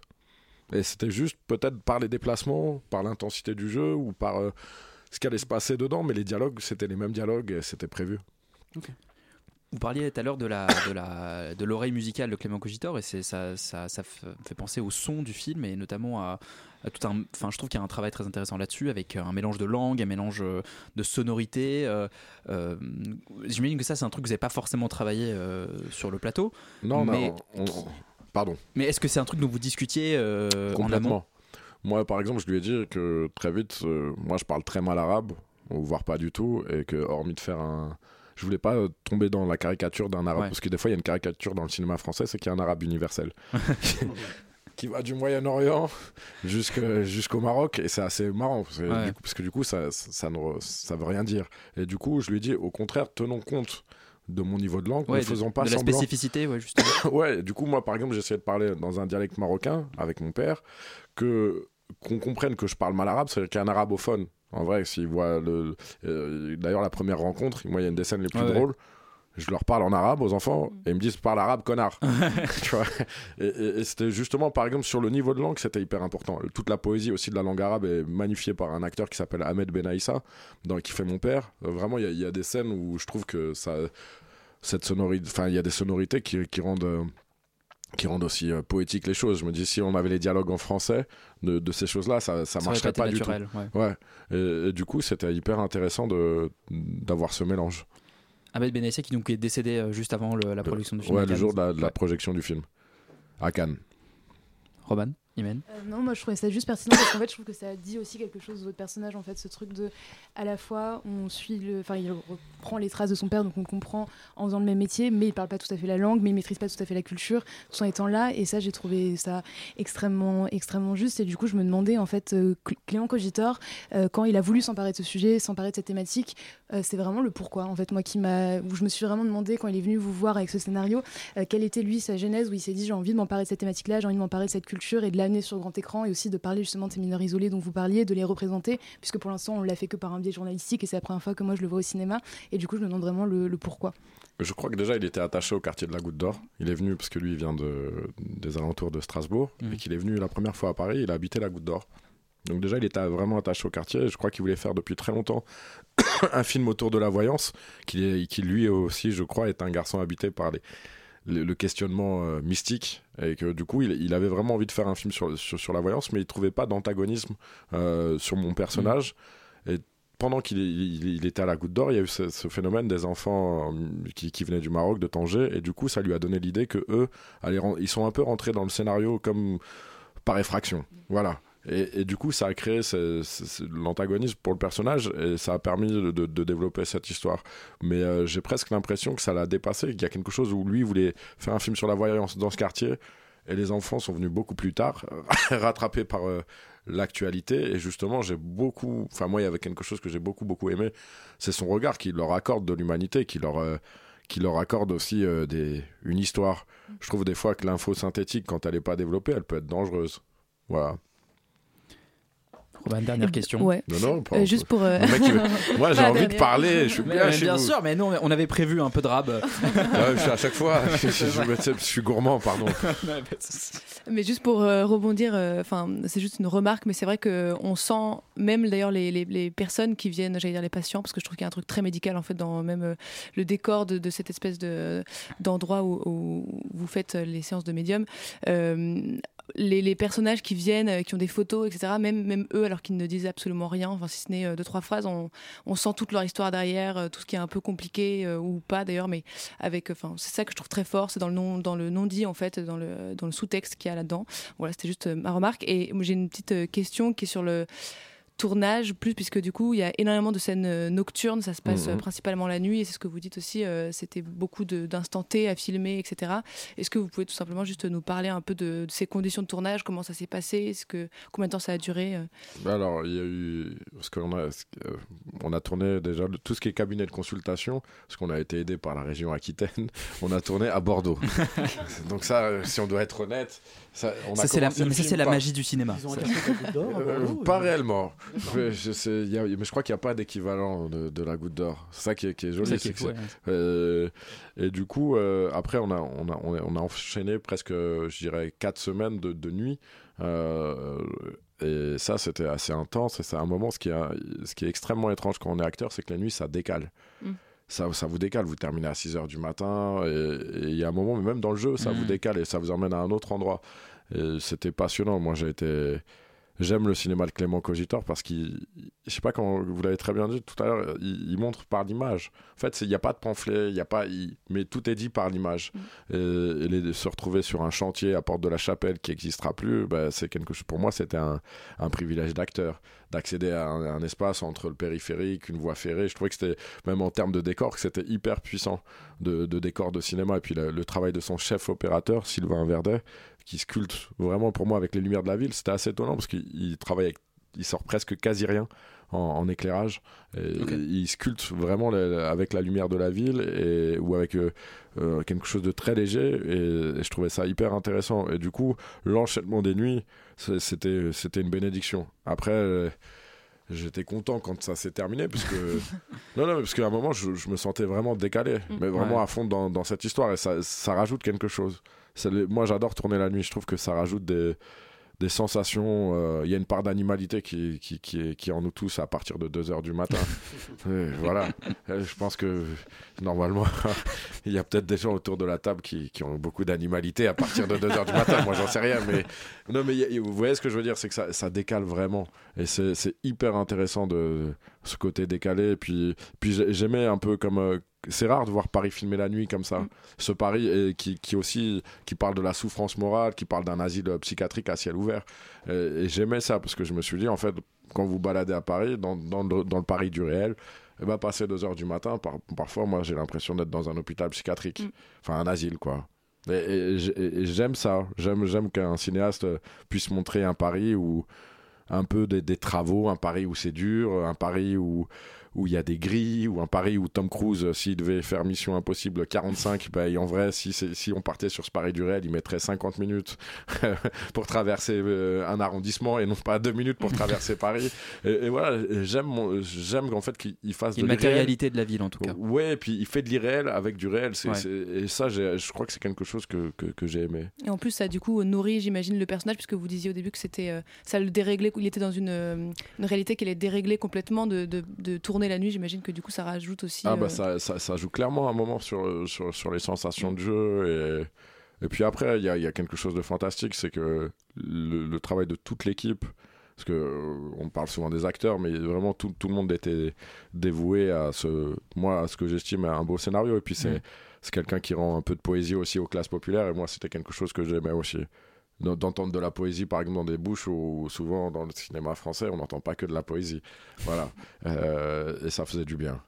Et c'était juste peut-être par les déplacements, par l'intensité du jeu ou par euh, ce qui allait se passer dedans, mais les dialogues c'était les mêmes dialogues et c'était prévu. Vous parliez tout à l'heure de la de la de l'oreille musicale de Clément Cogitor et c'est ça, ça fait penser au son du film et notamment à, à tout un enfin je trouve qu'il y a un travail très intéressant là-dessus avec un mélange de langue, un mélange euh, de sonorités. euh, euh, J'imagine que ça c'est un truc que vous n'avez pas forcément travaillé euh, sur le plateau. Non, non, mais on- on- pardon. mais est-ce que c'est un truc dont vous discutiez euh, en amont Complètement. Moi, par exemple, je lui ai dit que très vite, euh, moi, je parle très mal arabe, voire pas du tout, et que hormis de faire un. Je voulais pas euh, tomber dans la caricature d'un arabe, Ouais. parce que des fois, il y a une caricature dans le cinéma français, c'est qu'il y a un arabe universel. qui va du Moyen-Orient jusqu'au Maroc, et c'est assez marrant, parce que, Ouais. du coup, parce que du coup, ça, ça, ça ne ça veut rien dire. Et du coup, je lui ai dit, au contraire, tenons compte de mon niveau de langue, Ouais, ne faisons pas de la semblant. spécificité, ouais, justement. ouais, du coup, moi, par exemple, j'essayais de parler dans un dialecte marocain avec mon père, que qu'on comprenne que je parle mal arabe, c'est-à-dire qu'un arabophone, en vrai, s'il voit le. euh, D'ailleurs, la première rencontre, moi, il y a une des scènes les plus Ouais, ouais. Je leur parle en arabe aux enfants et ils me disent parle arabe connard. tu vois et et- et c'était justement par exemple sur le niveau de langue c'était hyper important. Toute la poésie aussi de la langue arabe est magnifiée par un acteur qui s'appelle Ahmed Benaïssa dans qui fait mon père. Euh, Vraiment il y a- il y, a des scènes où je trouve que ça cette sonorité enfin il y a des sonorités qui, qui rendent euh, qui rendent aussi euh, poétiques les choses. Je me dis si on avait les dialogues en français de, de ces choses-là, ça, ça Ça marcherait pas du tout. naturel, Ouais. Et, et du coup, c'était hyper intéressant d'avoir ce mélange. Ahmed Benessé qui donc est décédé euh, juste avant le- la production du film. Ouais, le jour de la, de la projection du film à Cannes. Roman, Euh, non, moi je trouvais ça juste pertinent parce qu'en fait je trouve que ça dit aussi quelque chose de votre personnage en fait, ce truc de à la fois on suit le, enfin il reprend les traces de son père donc on comprend en faisant le même métier, mais il parle pas tout à fait la langue, mais il maîtrise pas tout à fait la culture, tout en étant là et ça j'ai trouvé ça extrêmement extrêmement juste et du coup je me demandais en fait euh, Cl- Clément Cogitor euh, quand il a voulu s'emparer de ce sujet, s'emparer de cette thématique, euh, c'est vraiment le pourquoi en fait moi qui m'a où je me suis vraiment demandé quand il est venu vous voir avec ce scénario quelle était lui sa genèse où il s'est dit j'ai envie de m'emparer de cette thématique là j'ai envie de m'emparer de cette culture et de l'amener sur grand écran et aussi de parler justement de ces mineurs isolés dont vous parliez de les représenter puisque pour l'instant on l'a fait que par un biais journalistique et c'est la première fois que moi je le vois au cinéma et du coup je me demande vraiment le, le pourquoi Je crois que déjà, il était attaché au quartier de la Goutte d'Or. Il est venu parce que lui, il vient de, des alentours de Strasbourg Mhm. et qu'il est venu la première fois à Paris. Il a habité la Goutte d'Or. Donc déjà, il était vraiment attaché au quartier. et Je crois qu'il voulait faire depuis très longtemps un film autour de la voyance, qui, qui lui aussi, je crois, est un garçon habité par les, le, le questionnement euh, mystique et que du coup il, il avait vraiment envie de faire un film sur, sur, sur la voyance mais il trouvait pas d'antagonisme euh, sur mon personnage et pendant qu'il il, il était à la Goutte d'Or, il y a eu ce, ce phénomène des enfants euh, qui, qui venaient du Maroc, de Tanger, et du coup, ça lui a donné l'idée que eux, allaient ils sont un peu rentrés dans le scénario comme par effraction. Voilà. Et, du coup, ça a créé l'antagonisme pour le personnage et ça a permis de, développer cette histoire. Mais euh, j'ai presque l'impression que ça l'a dépassé, qu'il y a quelque chose où lui voulait faire un film sur la voyance dans ce quartier et les enfants sont venus beaucoup plus tard, rattrapés par euh, l'actualité. Et justement, j'ai beaucoup. Enfin, moi, il y avait quelque chose que j'ai beaucoup, beaucoup aimé. C'est son regard qui leur accorde de l'humanité, qui leur. euh, qui leur accorde aussi une histoire. Je trouve des fois que l'info synthétique, quand elle n'est pas développée, elle peut être dangereuse. Voilà. Roman, dernière question. Ouais. Non, non, pas- Euh, juste pour. euh, mec, Moi, j'ai envie de parler, je suis bien mais chez bien vous. sûr, mais non, on avait prévu un peu de rab. Ouais, je suis à chaque fois, je, je- je- je suis gourmand, pardon. Mais juste pour euh, rebondir, euh, enfin, c'est juste une remarque, mais c'est vrai que on sent même d'ailleurs les, les, les personnes qui viennent, j'allais dire les patients, parce que je trouve qu'il y a un truc très médical en fait dans même euh, le décor de, de cette espèce de d'endroit où, où vous faites les séances de médium. Euh, les, personnages qui viennent, euh, qui ont des photos, etc., même, eux, alors qu'ils ne disent absolument rien, enfin, si ce n'est euh, deux, trois phrases, on, sent toute leur histoire derrière, euh, tout ce qui est un peu compliqué, ou pas d'ailleurs, mais avec, enfin, c'est ça que je trouve très fort, c'est dans le non, dans le non-dit, en fait, dans le, dans le sous-texte qu'il y a là-dedans. Voilà, c'était juste ma remarque. Et j'ai une petite question qui est sur le tournage, plus puisque du coup il y a énormément de scènes euh, nocturnes, ça se passe Mhm. euh, principalement la nuit et c'est ce que vous dites aussi, euh, c'était beaucoup d'instants T à filmer, etc. Est-ce que vous pouvez tout simplement juste nous parler un peu de, de ces conditions de tournage, comment ça s'est passé, est-ce que combien de temps ça a duré euh Bah Alors, il y a eu. Parce qu'on a, on a tourné déjà le- tout ce qui est cabinet de consultation, parce qu'on a été aidé par la région Aquitaine, on a tourné à Bordeaux. Donc, ça, si on doit être honnête, ça, on Ça, c'est la- magie du cinéma. Ils ont Ça- Euh, pas réellement. Je, je sais, il y a- mais je crois qu'il n'y a pas d'équivalent de, de la goutte d'or. C'est ça qui est, qui est joli. Qui est fou, ouais. euh, et du coup, euh, après, on a, on, a, on, a, a enchaîné presque, je dirais, quatre semaines de, de nuit. Euh, et ça, c'était assez intense. Et c'est un moment, ce qui, est, ce qui est extrêmement étrange quand on est acteur, c'est que la nuit, ça décale. Mm. Ça, ça vous décale, vous terminez à 6 heures du matin, et il y a un moment, mais même dans le jeu, ça Mm. vous décale et ça vous emmène à un autre endroit. Et c'était passionnant. Moi, j'ai été. J'aime le cinéma de Clément Cogitor parce qu'il. Je sais pas quand vous l'avez très bien dit tout à l'heure, il, il montre par l'image. En fait, il n'y a pas de pamphlet, il y a pas. il- Mais tout est dit par l'image. Et, et les- se retrouver sur un chantier à Porte de la Chapelle qui n'existera plus, bah, c'est quelque chose. Pour moi, c'était un, un privilège d'acteur d'accéder à un, un espace entre le périphérique, une voie ferrée. Je trouvais que c'était, même en termes de décor, que c'était hyper puissant de, de décor de cinéma. Et puis le, le travail de son chef opérateur, Sylvain Verdet, qui sculpte vraiment pour moi avec les lumières de la ville, c'était assez étonnant parce qu'il il travaille avec, il sort presque quasi rien en, en éclairage. Et Il sculpte vraiment avec la lumière de la ville et, ou avec euh, euh, quelque chose de très léger et, et je trouvais ça hyper intéressant. Et du coup, l'enchaînement des nuits, c'était c'était une bénédiction. Après. euh, J'étais content quand ça s'est terminé parce que non non parce qu'à un moment je, je me sentais vraiment décalé mais vraiment Ouais. à fond dans, dans cette histoire et ça, ça rajoute quelque chose moi j'adore tourner la nuit je trouve que ça rajoute des, des sensations euh, il y a une part d'animalité qui, qui, qui, est, qui est en nous tous à partir de 2h du matin. Et voilà. Euh, je pense que normalement il y a peut-être des gens autour de la table qui, qui ont beaucoup d'animalité à partir de 2h du matin. Moi j'en sais rien mais non mais a- vous voyez ce que je veux dire c'est que ça, ça décale vraiment. Et c'est hyper intéressant de ce côté décalé. Et puis puis j'ai- j'aimais un peu comme euh, c'est rare de voir Paris filmer la nuit comme ça. Ce Paris et qui, qui aussi qui parle de la souffrance morale qui parle d'un asile psychiatrique à ciel ouvert. Et, et j'aimais ça parce que je me suis dit en fait quand vous baladez à Paris dans, dans, le, dans le Paris du réel eh ben, passer 2 heures du matin par- parfois moi j'ai l'impression d'être dans un hôpital psychiatrique. Enfin un asile quoi. Et, et j'ai- et j'aime ça. J'aime qu'un cinéaste euh, puisse montrer un Paris où un peu des, des travaux, un Paris où c'est dur, un Paris où où il y a des grilles, ou un Paris où Tom Cruise, euh, s'il devait faire Mission Impossible 45, bah, et en vrai, si, on partait sur ce Paris du réel, il mettrait 50 minutes pour traverser euh, un arrondissement et non pas deux minutes pour traverser Paris. Et, et voilà, j'aime j'aime en fait qu'il il fasse de une l'irréel. matérialité de la ville en tout cas. Ouais, et puis il fait de l'irréel avec du réel. Ouais. et ça, je crois que c'est quelque chose que, que, que j'ai aimé. Et en plus, ça du coup nourrit, j'imagine, le personnage, puisque vous disiez au début que c'était, euh, ça le déréglait, il était dans une, une réalité qui allait dérégler complètement de, de, de tourner la nuit. J'imagine que du coup, ça rajoute aussi. Ah euh, bah ça, ça, ça joue clairement un moment sur, sur, sur les sensations de jeu et, et puis après il y y a quelque chose de fantastique c'est que le, le travail de toute l'équipe parce que euh, on parle souvent des acteurs mais vraiment tout, tout le monde était dévoué à ce moi à ce que j'estime un beau scénario et puis c'est Mm. c'est quelqu'un qui rend un peu de poésie aussi aux classes populaires et moi c'était quelque chose que j'aimais aussi d'entendre de la poésie par exemple dans des bouches où souvent dans le cinéma français on n'entend pas que de la poésie. Voilà. Euh, et ça faisait du bien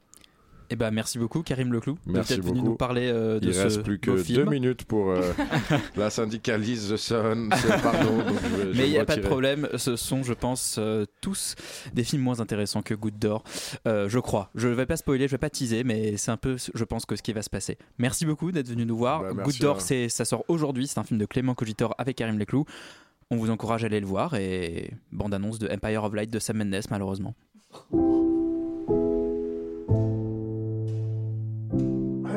Eh ben, merci beaucoup, Karim Leclou, Merci d'être venu nous parler euh, de Il ce reste plus que deux minutes pour euh, la syndicalise The Sun. Pardon. donc je Mais il n'y a pas de problème, ce sont, je pense, euh, tous des films moins intéressants que Goutte d'Or. Euh, je crois. Je ne vais pas spoiler, je ne vais pas teaser, mais c'est un peu, je pense, que ce qui va se passer. Merci beaucoup d'être venu nous voir. Bah, Goutte d'Or, ça sort aujourd'hui. C'est un film de Clément Cogitor avec Karim Leclou. On vous encourage à aller le voir et bande-annonce de Empire of Light de Sam Mendes, malheureusement.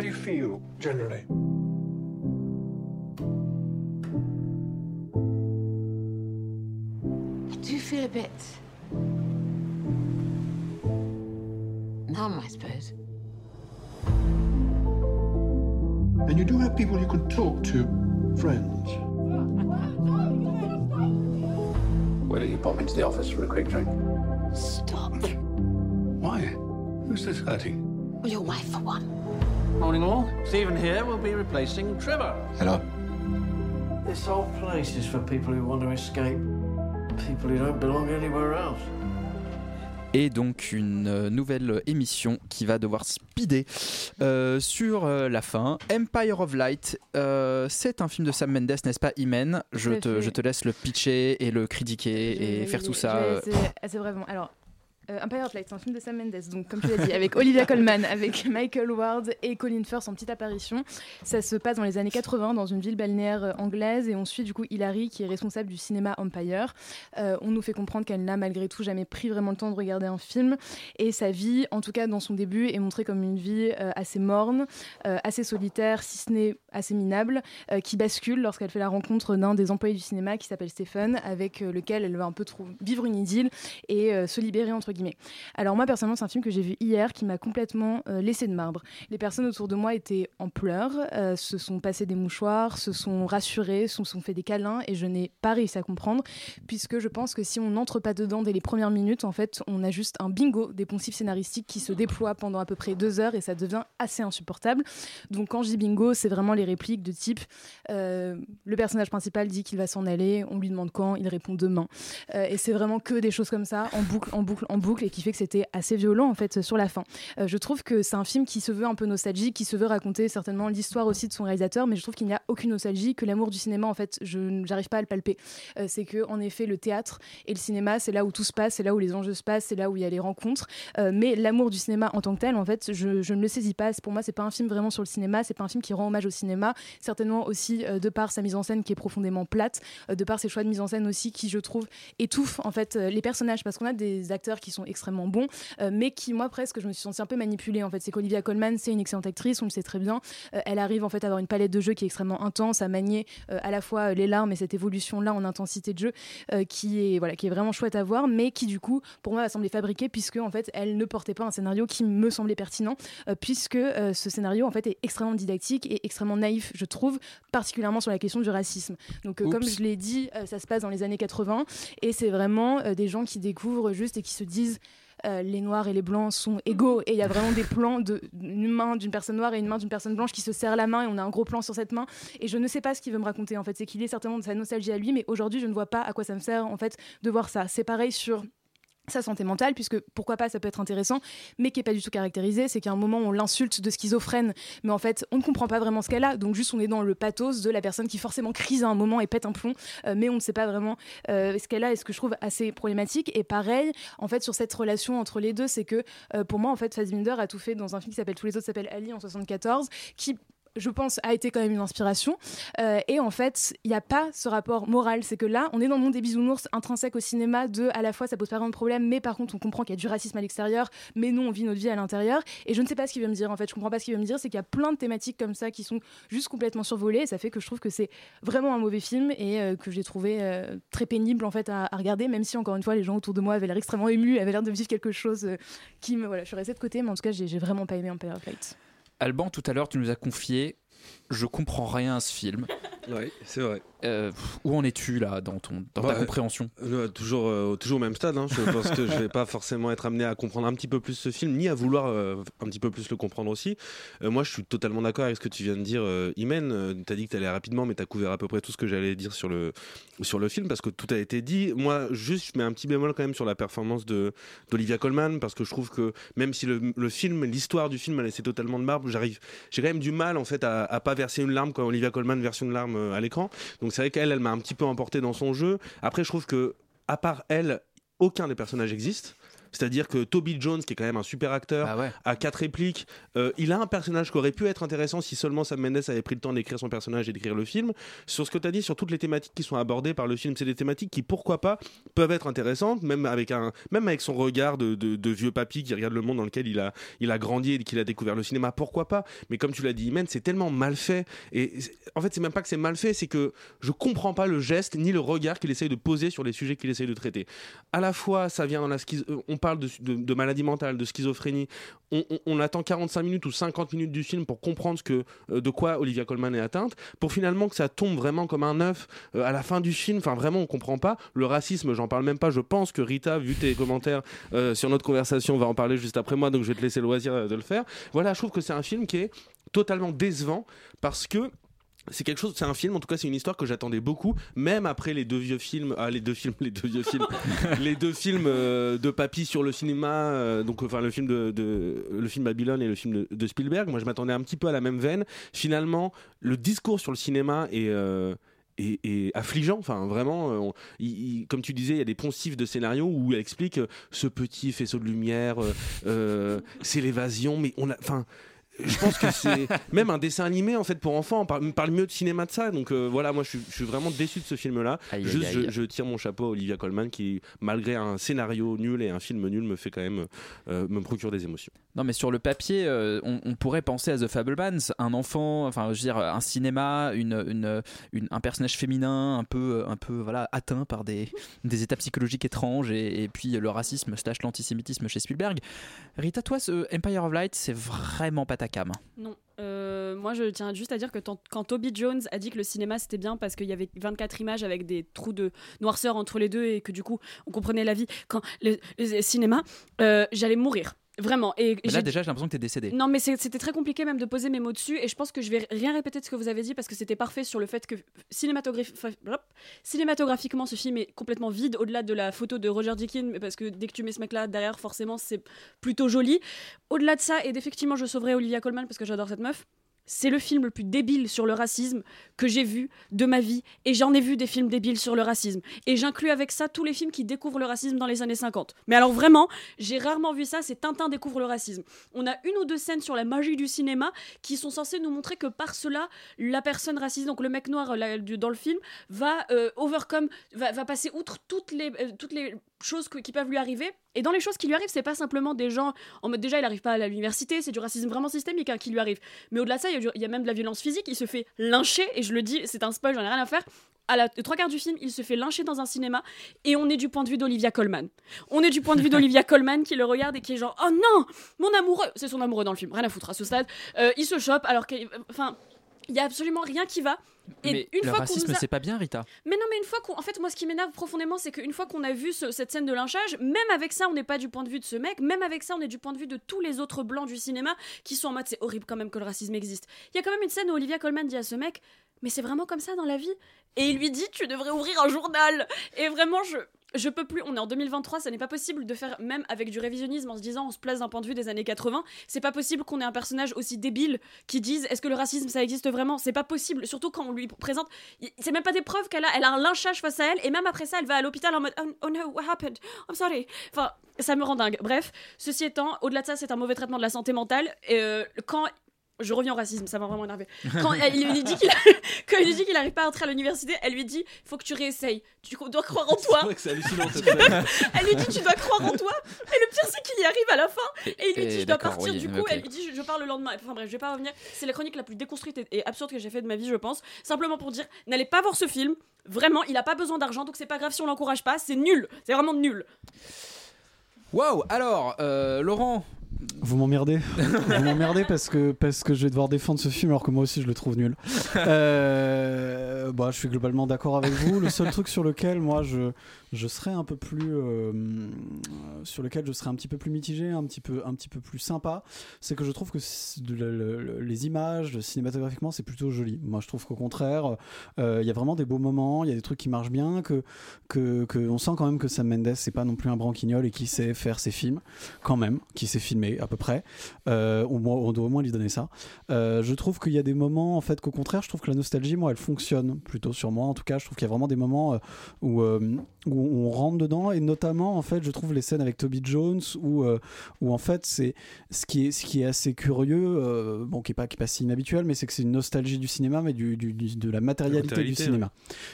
Do you feel generally? I do feel a bit numb, I suppose. And you do have people you can talk to, friends. Why don't you pop into the office for a quick drink? Stop. Why? Who's this hurting? Well, your wife, for one. Morning all. Stephen here will be replacing Trevor. Hello. This whole place is for people who want to escape. People who don't belong anywhere else. et donc une euh, nouvelle émission qui va devoir speeder euh, sur euh, la fin. Empire of Light, euh, c'est un film de Sam Mendes, n'est-ce pas, Imen? Je te, fait. je te laisse le pitcher et le critiquer et faire tout ça. euh, C'est vraiment. Alors, euh, Empire of Light, c'est un film de Sam Mendes, donc comme tu l'as dit, avec Olivia Colman, avec Michael Ward et Colin Firth en petite apparition. Ça se passe dans les années 80 dans une ville balnéaire euh, anglaise et on suit du coup Hilary qui est responsable du cinéma Empire. Euh, on nous fait comprendre qu'elle n'a malgré tout jamais pris vraiment le temps de regarder un film et sa vie, en tout cas dans son début, est montrée comme une vie assez morne, assez solitaire, si ce n'est assez minable, qui bascule lorsqu'elle fait la rencontre d'un des employés du cinéma qui s'appelle Stephen, avec lequel elle va un peu vivre une idylle et se libérer entre guillemets. Alors moi personnellement c'est un film que j'ai vu hier qui m'a complètement euh, laissé de marbre. Les personnes autour de moi étaient en pleurs, euh, se sont passées des mouchoirs, se sont rassurées, se sont fait des câlins et je n'ai pas réussi à comprendre puisque je pense que si on n'entre pas dedans dès les premières minutes en fait on a juste un bingo des poncifs scénaristiques qui se déploie pendant à peu près deux heures et ça devient assez insupportable. Donc quand je dis bingo c'est vraiment les répliques de type euh, le personnage principal dit qu'il va s'en aller, on lui demande quand, il répond demain. Et c'est vraiment que des choses comme ça, en boucle, en boucle, en boucle, et qui fait que c'était assez violent en fait sur la fin. Euh, je trouve que c'est un film qui se veut un peu nostalgique, qui se veut raconter certainement l'histoire aussi de son réalisateur, mais je trouve qu'il n'y a aucune nostalgie, que l'amour du cinéma en fait, je n'arrive pas à le palper. Euh, c'est que en effet le théâtre et le cinéma, c'est là où tout se passe, c'est là où les enjeux se passent, c'est là où il y a les rencontres. Euh, mais l'amour du cinéma en tant que tel, en fait, je, ne le saisis pas. Pour moi, c'est pas un film vraiment sur le cinéma, c'est pas un film qui rend hommage au cinéma. Certainement aussi de par sa mise en scène qui est profondément plate, de par ses choix de mise en scène aussi qui, je trouve, étouffent en fait les personnages parce qu'on a des acteurs qui sont extrêmement bons, euh, mais qui, moi, presque, je me suis sentie un peu manipulée. En fait, c'est qu'Olivia Colman, c'est une excellente actrice, on le sait très bien. Euh, elle arrive en fait à avoir une palette de jeux qui est extrêmement intense, à manier euh, à la fois les larmes et cette évolution-là en intensité de jeu qui est voilà qui est vraiment chouette à voir, mais qui du coup pour moi va sembler fabriquée puisque en fait elle ne portait pas un scénario qui me semblait pertinent puisque ce scénario en fait est extrêmement didactique et extrêmement naïf, je trouve, particulièrement sur la question du racisme. Donc comme je l'ai dit, ça se passe dans les années 80 et c'est vraiment des gens qui découvrent juste et qui se disent euh, les noirs et les blancs sont égaux. Et il y a vraiment des plans de- d'une main d'une personne noire et une main d'une personne blanche qui se serrent la main et on a un gros plan sur cette main. Et je ne sais pas ce qu'il veut me raconter en fait. C'est qu'il est certainement de sa nostalgie à lui mais aujourd'hui je ne vois pas à quoi ça me sert en fait de voir ça. C'est pareil sur sa santé mentale, puisque pourquoi pas, ça peut être intéressant, mais qui est pas du tout caractérisé. C'est qu'à un moment, on l'insulte de schizophrène, mais en fait, on ne comprend pas vraiment ce qu'elle a. Donc, juste, on est dans le pathos de la personne qui forcément crise à un moment et pète un plomb, euh, mais on ne sait pas vraiment euh, ce qu'elle a et ce que je trouve assez problématique. Et pareil, en fait, sur cette relation entre les deux, c'est que euh, pour moi, en fait, Fassbinder a tout fait dans un film qui s'appelle Tous les autres s'appelle Ali en 74, qui je pense, a été quand même une inspiration. Euh, et en fait, il n'y a pas ce rapport moral. C'est que là, on est dans le monde des bisounours intrinsèque au cinéma de à la fois ça pose pas vraiment de problème, mais par contre, on comprend qu'il y a du racisme à l'extérieur, mais nous, on vit notre vie à l'intérieur. Et je ne sais pas ce qu'il veut me dire. En fait, je comprends pas ce qu'il veut me dire. C'est qu'il y a plein de thématiques comme ça qui sont juste complètement survolées. Et ça fait que je trouve que c'est vraiment un mauvais film et euh, que j'ai trouvé euh, très pénible en fait à, regarder, même si encore une fois, les gens autour de moi avaient l'air extrêmement émus, avaient l'air de vivre quelque chose qui me. Voilà, je suis restée de côté, mais en tout cas, j'ai vraiment pas aimé Empire of Light. Alban, tout à l'heure, tu nous as confié Je comprends rien à ce film. Oui, c'est vrai. Euh, où en es-tu là dans, ton, dans ta compréhension? Euh, toujours, euh, toujours au même stade. hein. Je pense que je vais pas forcément être amené à comprendre un petit peu plus ce film, ni à vouloir euh, un petit peu plus le comprendre aussi. Moi, je suis totalement d'accord avec ce que tu viens de dire, Imen. Tu as dit que tu allais rapidement, mais tu as couvert à peu près tout ce que j'allais dire sur le, sur le film, parce que tout a été dit. Moi, juste, je mets un petit bémol quand même sur la performance de- d'Olivia Colman, parce que je trouve que même si le, le film, l'histoire du film a laissé totalement de marbre, j'arrive, j'ai quand même du mal en fait à, à pas verser une larme quand Olivia Colman verse une larme euh, à l'écran. Donc c'est vrai qu'elle, elle m'a un petit peu emporté dans son jeu. Après, je trouve que à part elle, aucun des personnages existe. C'est-à-dire que Toby Jones, qui est quand même un super acteur, a quatre répliques. Euh, il a un personnage qui aurait pu être intéressant si seulement Sam Mendes avait pris le temps d'écrire son personnage et d'écrire le film. Sur ce que tu as dit, sur toutes les thématiques qui sont abordées par le film, c'est des thématiques qui, pourquoi pas, peuvent être intéressantes, même avec, un, même avec son regard de, de- de vieux papy qui regarde le monde dans lequel il a, il a grandi et qu'il a découvert le cinéma, pourquoi pas? Mais comme tu l'as dit, Imen, c'est tellement mal fait. Et en fait, c'est même pas que c'est mal fait, c'est que je comprends pas le geste ni le regard qu'il essaye de poser sur les sujets qu'il essaye de traiter. À la fois, ça vient dans la schizo- on parle de, maladie mentale, de schizophrénie. On, attend 45 minutes ou 50 minutes du film pour comprendre ce que, euh, de quoi Olivia Colman est atteinte, pour finalement que ça tombe vraiment comme un œuf euh, à la fin du film. Enfin, vraiment, on comprend pas. Le racisme, j'en parle même pas. Je pense que Rita, vu tes commentaires euh, sur notre conversation, va en parler juste après moi, donc je vais te laisser le loisir de le faire. Voilà, je trouve que c'est un film qui est totalement décevant parce que c'est quelque chose, c'est un film, en tout cas, c'est une histoire que j'attendais beaucoup, même après les deux vieux films, ah, les deux films, les deux vieux films, les deux films euh, de Papy sur le cinéma, euh, donc enfin le film de, de- le film Babylone et le film de, de Spielberg. Moi, je m'attendais un petit peu à la même veine. Finalement, le discours sur le cinéma est euh, affligeant. Enfin, vraiment, on- il- il- comme tu disais, il y a des poncifs de scénario où elle explique euh, ce petit faisceau de lumière, euh, euh, c'est l'évasion, mais on a, enfin. Je pense que c'est même un dessin animé en fait pour enfants. On parle, mieux de cinéma de ça. Donc euh, voilà, moi je suis, je suis vraiment déçu de ce film-là. Juste, aïe. Je, je tire mon chapeau à Olivia Colman qui, malgré un scénario nul et un film nul, me fait quand même euh, me procure des émotions. Non, mais sur le papier, euh, on, on pourrait penser à The Fablemans, un enfant, enfin, je veux dire, un cinéma, une, une, une- un personnage féminin un peu, un peu voilà, atteint par des, des états psychologiques étranges et, et puis le racisme slash l'antisémitisme chez Spielberg. Rita, toi, ce Empire of Light, c'est vraiment pas Non. Euh, moi, je tiens juste à dire que quand Toby Jones a dit que le cinéma c'était bien parce qu'il y avait 24 images avec des trous de noirceur entre les deux et que du coup on comprenait la vie, quand le, le cinéma, euh, j'allais mourir. Vraiment. Et Mais là, déjà, j'ai l'impression que t'es décédé. non, mais c'était très compliqué même de poser mes mots dessus, et je pense que je vais rien répéter de ce que vous avez dit parce que c'était parfait sur le fait que cinématographi- cinématographiquement, ce film est complètement vide au-delà de la photo de Roger Deakins, mais parce que dès que tu mets ce mec-là derrière, forcément, c'est plutôt joli. Au-delà de ça, et d'effectivement, je sauverai Olivia Colman parce que j'adore cette meuf. C'est le film le plus débile sur le racisme que j'ai vu de ma vie. Et j'en ai vu des films débiles sur le racisme. Et j'inclus avec ça tous les films qui découvrent le racisme dans les années 50. Mais alors vraiment, j'ai rarement vu ça, c'est Tintin découvre le racisme. On a une ou deux scènes sur la magie du cinéma qui sont censées nous montrer que par cela, la personne raciste, donc le mec noir dans le film, va euh, overcome, va, passer outre toutes les, euh, toutes les choses que- qui peuvent lui arriver. Et dans les choses qui lui arrivent, c'est pas simplement des gens en mode déjà il arrive pas à l'université, c'est du racisme vraiment systémique hein, qui lui arrive. Mais au-delà de ça, il y, a y même de la violence physique. Il se fait lyncher, et je le dis, c'est un spoil, j'en ai rien à faire. À la trois quarts du film, il se fait lyncher dans un cinéma et on est du point de vue d'Olivia Colman. On est du point de vue d'Olivia Colman qui le regarde et qui est genre oh non, mon amoureux, c'est son amoureux dans le film, rien à foutre à ce stade. Euh, il se chope alors qu'il, enfin, il y a absolument rien qui va. Et mais une le fois racisme, a- c'est pas bien, Rita. mais non, mais une fois qu'on. En fait, moi, ce qui m'énerve profondément, c'est qu'une fois qu'on a vu ce- cette scène de lynchage, même avec ça, on n'est pas du point de vue de ce mec, même avec ça, on est du point de vue de tous les autres blancs du cinéma qui sont en mode c'est horrible quand même que le racisme existe. Il y a quand même une scène où Olivia Colman dit à ce mec Mais c'est vraiment comme ça dans la vie? Et il lui dit Tu devrais ouvrir un journal Et vraiment, je. Je peux plus, on est en 2023, ça n'est pas possible de faire, même avec du révisionnisme en se disant on se place d'un point de vue des années 80, c'est pas possible qu'on ait un personnage aussi débile qui dise est-ce que le racisme ça existe vraiment? C'est pas possible, surtout quand on lui présente, c'est même pas des preuves qu'elle a, elle a un lynchage face à elle, et même après ça, elle va à l'hôpital en mode oh, oh no, what happened? I'm sorry. Enfin, ça me rend dingue. Bref, ceci étant, au-delà de ça, c'est un mauvais traitement de la santé mentale. Et, euh, quand je reviens au racisme, ça m'a vraiment énervé. Quand elle lui dit qu'il a- quand il lui dit qu'il arrive pas à entrer à l'université, elle lui dit faut que tu réessayes. Tu dois croire en toi. C'est vrai que c'est hallucinant. Elle lui dit tu dois croire en toi. Et le pire c'est qu'il y arrive à la fin. Et il lui Et dit je dois partir oui, du coup. Elle lui dit je, je pars le lendemain. Enfin bref, je vais pas revenir. C'est la chronique la plus déconstruite et, et absurde que j'ai fait de ma vie, je pense. Simplement pour dire n'allez pas voir ce film. Vraiment, il a pas besoin d'argent, donc c'est pas grave si on l'encourage pas. C'est nul. C'est vraiment nul. Waouh, alors, euh, Laurent. Vous m'emmerdez. Vous m'emmerdez parce que, parce que je vais devoir défendre ce film alors que moi aussi je le trouve nul. Euh, bah, je suis globalement d'accord avec vous. Le seul truc sur lequel moi je, je serais un peu plus. euh, sur lequel je serais un petit peu plus mitigé, un petit peu, un petit peu plus sympa, c'est que je trouve que les images, cinématographiquement, c'est plutôt joli. Moi je trouve qu'au contraire, euh, il y a vraiment des beaux moments, il y a des trucs qui marchent bien, que, que, que sent quand même que Sam Mendes, c'est pas non plus un branquignol et qui sait faire ses films, quand même, qui sait filmer à peu près. Euh, on doit au moins lui donner ça. Je trouve qu'il y a des moments, en fait, qu'au contraire, je trouve que la nostalgie, moi, elle fonctionne plutôt sur moi. En tout cas, je trouve qu'il y a vraiment des moments où, où on rentre dedans, et notamment, en fait, je trouve les scènes avec Toby Jones où, euh, où en fait, c'est ce qui est ce qui est assez curieux, euh, bon, qui est pas qui est pas si inhabituel, mais c'est que c'est une nostalgie du cinéma, mais du, du- du- de la matérialité, du matérialité, cinéma.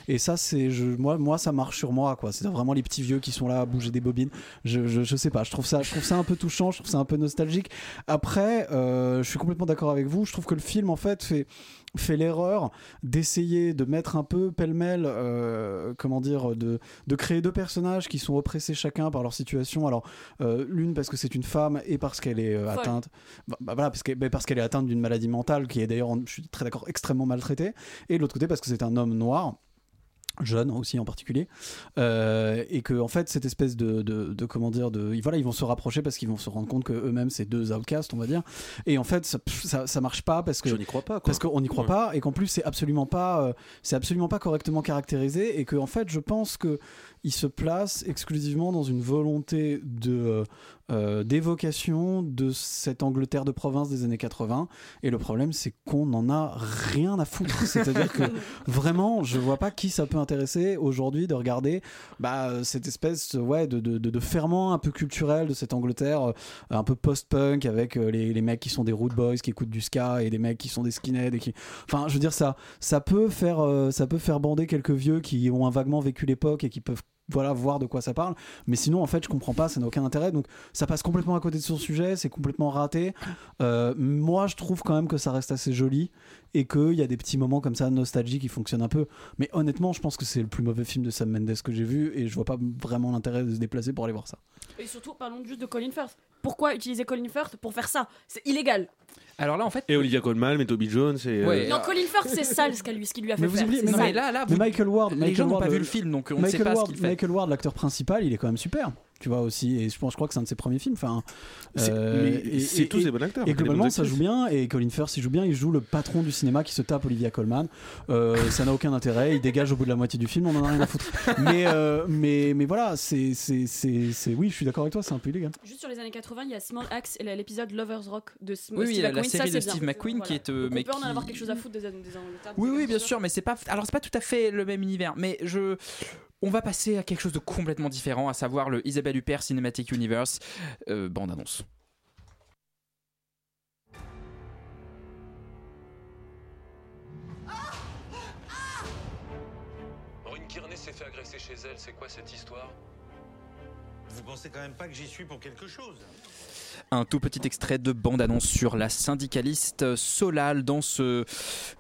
Et ça, c'est je, moi, moi, ça marche sur moi, quoi. C'est vraiment les petits vieux qui sont là à bouger des bobines. Je, je, je sais pas. Je trouve ça, je trouve ça un peu touchant. Je trouve ça un peu nostalgique. Après, euh, je suis complètement d'accord avec vous. Je trouve que le film, en fait, fait fait l'erreur d'essayer de mettre un peu pêle-mêle, euh, comment dire, de, de créer deux personnages qui sont oppressés chacun par leur situation. Alors, euh, l'une parce que c'est une femme et parce qu'elle est euh, atteinte, bah, bah, voilà, parce qu'elle bah, parce qu'elle est atteinte d'une maladie mentale qui est d'ailleurs, je suis très d'accord, extrêmement maltraitée. Et de l'autre côté parce que c'est un homme noir. Jeunes aussi en particulier Euh, et que en fait cette espèce de, de, de- comment dire de voilà ils vont se rapprocher parce qu'ils vont se rendre compte que eux-mêmes c'est deux outcasts on va dire et en fait ça, ça, ça marche pas parce que Je n'y crois pas, quoi. parce qu'on n'y croit Ouais. pas et qu'en plus c'est absolument pas euh, c'est absolument pas correctement caractérisé et que en fait je pense que il se place exclusivement dans une volonté de euh, euh, d'évocation de cette Angleterre de province des années 80 et le problème c'est qu'on n'en a rien à foutre. C'est à dire que vraiment je vois pas qui ça peut intéresser aujourd'hui de regarder bah, cette espèce ouais, de, de, de- de ferment un peu culturel de cette Angleterre euh, un peu post-punk avec euh, les, les mecs qui sont des root boys qui écoutent du ska et des mecs qui sont des skinheads et qui enfin je veux dire ça ça peut faire ça peut faire bander quelques vieux qui ont un vaguement vécu l'époque et qui peuvent voilà voir de quoi ça parle. Mais sinon en fait je comprends pas ça n'a aucun intérêt. Donc ça passe complètement à côté de son sujet c'est complètement raté. Euh, moi je trouve quand même que ça reste assez joli et qu'il y a des petits moments comme ça nostalgie qui fonctionnent un peu. Mais honnêtement je pense que c'est le plus mauvais film de Sam Mendes que j'ai vu et je vois pas vraiment l'intérêt de se déplacer pour aller voir ça. Et surtout, parlons juste de Colin Firth. Pourquoi utiliser Colin Firth pour faire ça? C'est illégal. Alors là, en fait. Et Olivia Colman, mais Toby Jones et. Ouais. euh, Non, Colin Firth, c'est sale ce, lui, ce qu'il lui a fait mais vous faire. oubliez c'est mais, sale. mais là- là, mais Michael Ward les Michael gens n'ont pas vu le- film, donc on ne Michael sait pas Ward, ce qu'il fait. Michael Ward l'acteur principal il est quand même super tu vois aussi et je pense je crois que c'est un de ses premiers films enfin C'est- c'est tous des bons acteurs, et bonnes globalement ça joue bien et Colin Firth il joue bien il joue le patron du cinéma qui se tape Olivia Colman Euh, ça n'a aucun intérêt il dégage au bout de la moitié du film on en a rien à foutre mais euh, mais mais voilà c'est c'est c'est c'est- oui je suis d'accord avec toi c'est un peu illégal Juste sur les années 80, il y a Simon Axe et l'épisode Lovers Rock de Sm- Oui, oui, Steve la- la McQueen. Ça, série de bien. Steve McQueen qui est, euh, mais on peut en qui- avoir quelque chose à foutre des, des Angleterres. Oui, oui, bien sûr, mais c'est pas. Alors, c'est pas tout à fait le même univers, mais je. On va passer à quelque chose de complètement différent, à savoir le Isabelle Huppert Cinematic Universe euh, bande annonce. S'est fait agresser chez elle, c'est quoi cette histoire? Vous pensez quand même pas que j'y suis pour quelque chose? Un tout petit extrait de bande-annonce sur la syndicaliste Solal dans ce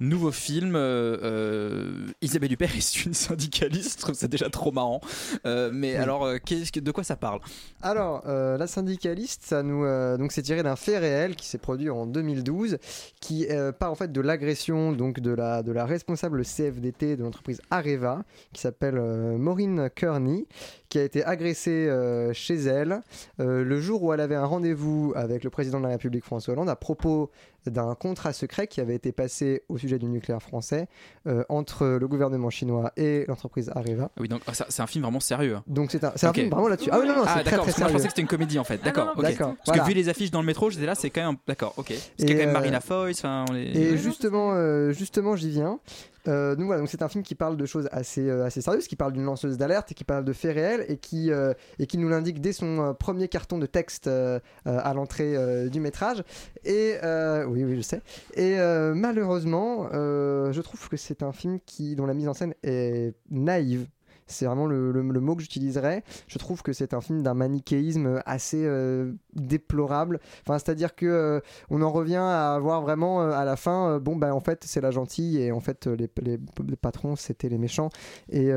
nouveau film. Euh, euh, Isabelle Huppert est une syndicaliste, je trouve ça déjà trop marrant. Euh, mais alors, de quoi ça parle? Alors, la syndicaliste, ça nous, donc c'est tiré d'un fait réel qui s'est produit en 2012, qui part en fait de l'agression donc de la de la responsable CFDT de l'entreprise Areva, qui s'appelle Maureen Kearney, qui a été agressée chez elle le jour où elle avait un rendez-vous avec le président de la République François Hollande à propos d'un contrat secret qui avait été passé au sujet du nucléaire français euh, entre le gouvernement chinois et l'entreprise Areva. Ah Oui, donc ah, c'est un film vraiment sérieux. hein. Donc c'est un, film vraiment là-dessus. Ah oui, non, non, Ah, c'est très d'accord, parce je sérieux. pensais que c'était une comédie en fait. D'accord, ok. D'accord, Parce voilà. que vu les affiches dans le métro, j'étais là, c'est quand même. D'accord, ok. Parce qu'il y a Et, quand même euh, Marina Foïs, enfin, on les- Et justement, euh, justement, j'y viens. Euh, donc voilà, donc c'est un film qui parle de choses assez, euh, assez sérieuses, qui parle d'une lanceuse d'alerte et qui parle de faits réels et qui, euh, et qui nous l'indique dès son euh, premier carton de texte euh, euh, à l'entrée euh, du métrage. Et euh, oui, je sais. Et euh, malheureusement, euh, je trouve que c'est un film qui, dont la mise en scène est naïve. C'est vraiment le, le- mot que j'utiliserais. Je trouve que c'est un film d'un manichéisme assez euh, déplorable. Enfin, c'est-à-dire que on en revient à avoir vraiment à la fin, bon ben en fait c'est la gentille et en fait les, les- patrons c'était les méchants et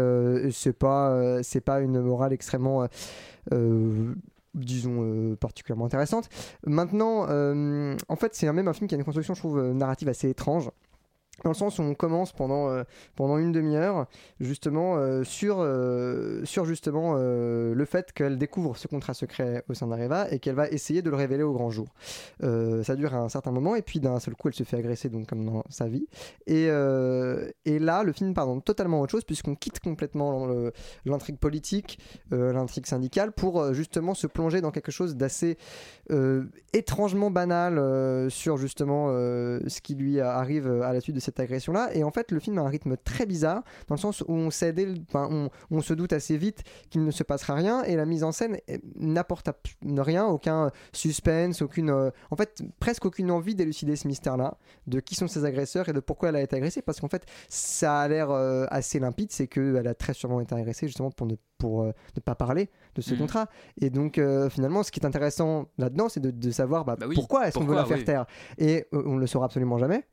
c'est pas c'est pas une morale extrêmement disons euh, particulièrement intéressante. Maintenant, euh, en fait, c'est même un film qui a une construction, je trouve, euh, narrative assez étrange. Dans le sens où on commence pendant, euh, pendant une demi-heure, justement, euh, sur, euh, sur justement le fait qu'elle découvre ce contrat secret au sein d'Areva et qu'elle va essayer de le révéler au grand jour. Ça dure un certain moment et puis d'un seul coup, elle se fait agresser, donc comme dans sa vie. Et, et là, le film part dans totalement autre chose puisqu'on quitte complètement l'intrigue politique, l'intrigue syndicale pour justement se plonger dans quelque chose d'assez étrangement banal sur justement ce qui lui arrive à la suite de cette agression-là. Et en fait, le film a un rythme très bizarre, dans le sens où on, sait dès le- on, on se doute assez vite qu'il ne se passera rien, et la mise en scène eh, n'apporte ap- rien, aucun suspense, aucune, euh, en fait, presque aucune envie d'élucider ce mystère-là, de qui sont ces agresseurs et de pourquoi elle a été agressée, parce qu'en fait, ça a l'air euh, assez limpide, c'est qu'elle a très sûrement été agressée justement pour ne, pour, euh, ne pas parler de ce Mhm. contrat. Et donc, euh, finalement, ce qui est intéressant là-dedans, c'est de, de savoir bah, oui, pourquoi est-ce qu'on veut la faire oui. taire. Et euh, on ne le saura absolument jamais.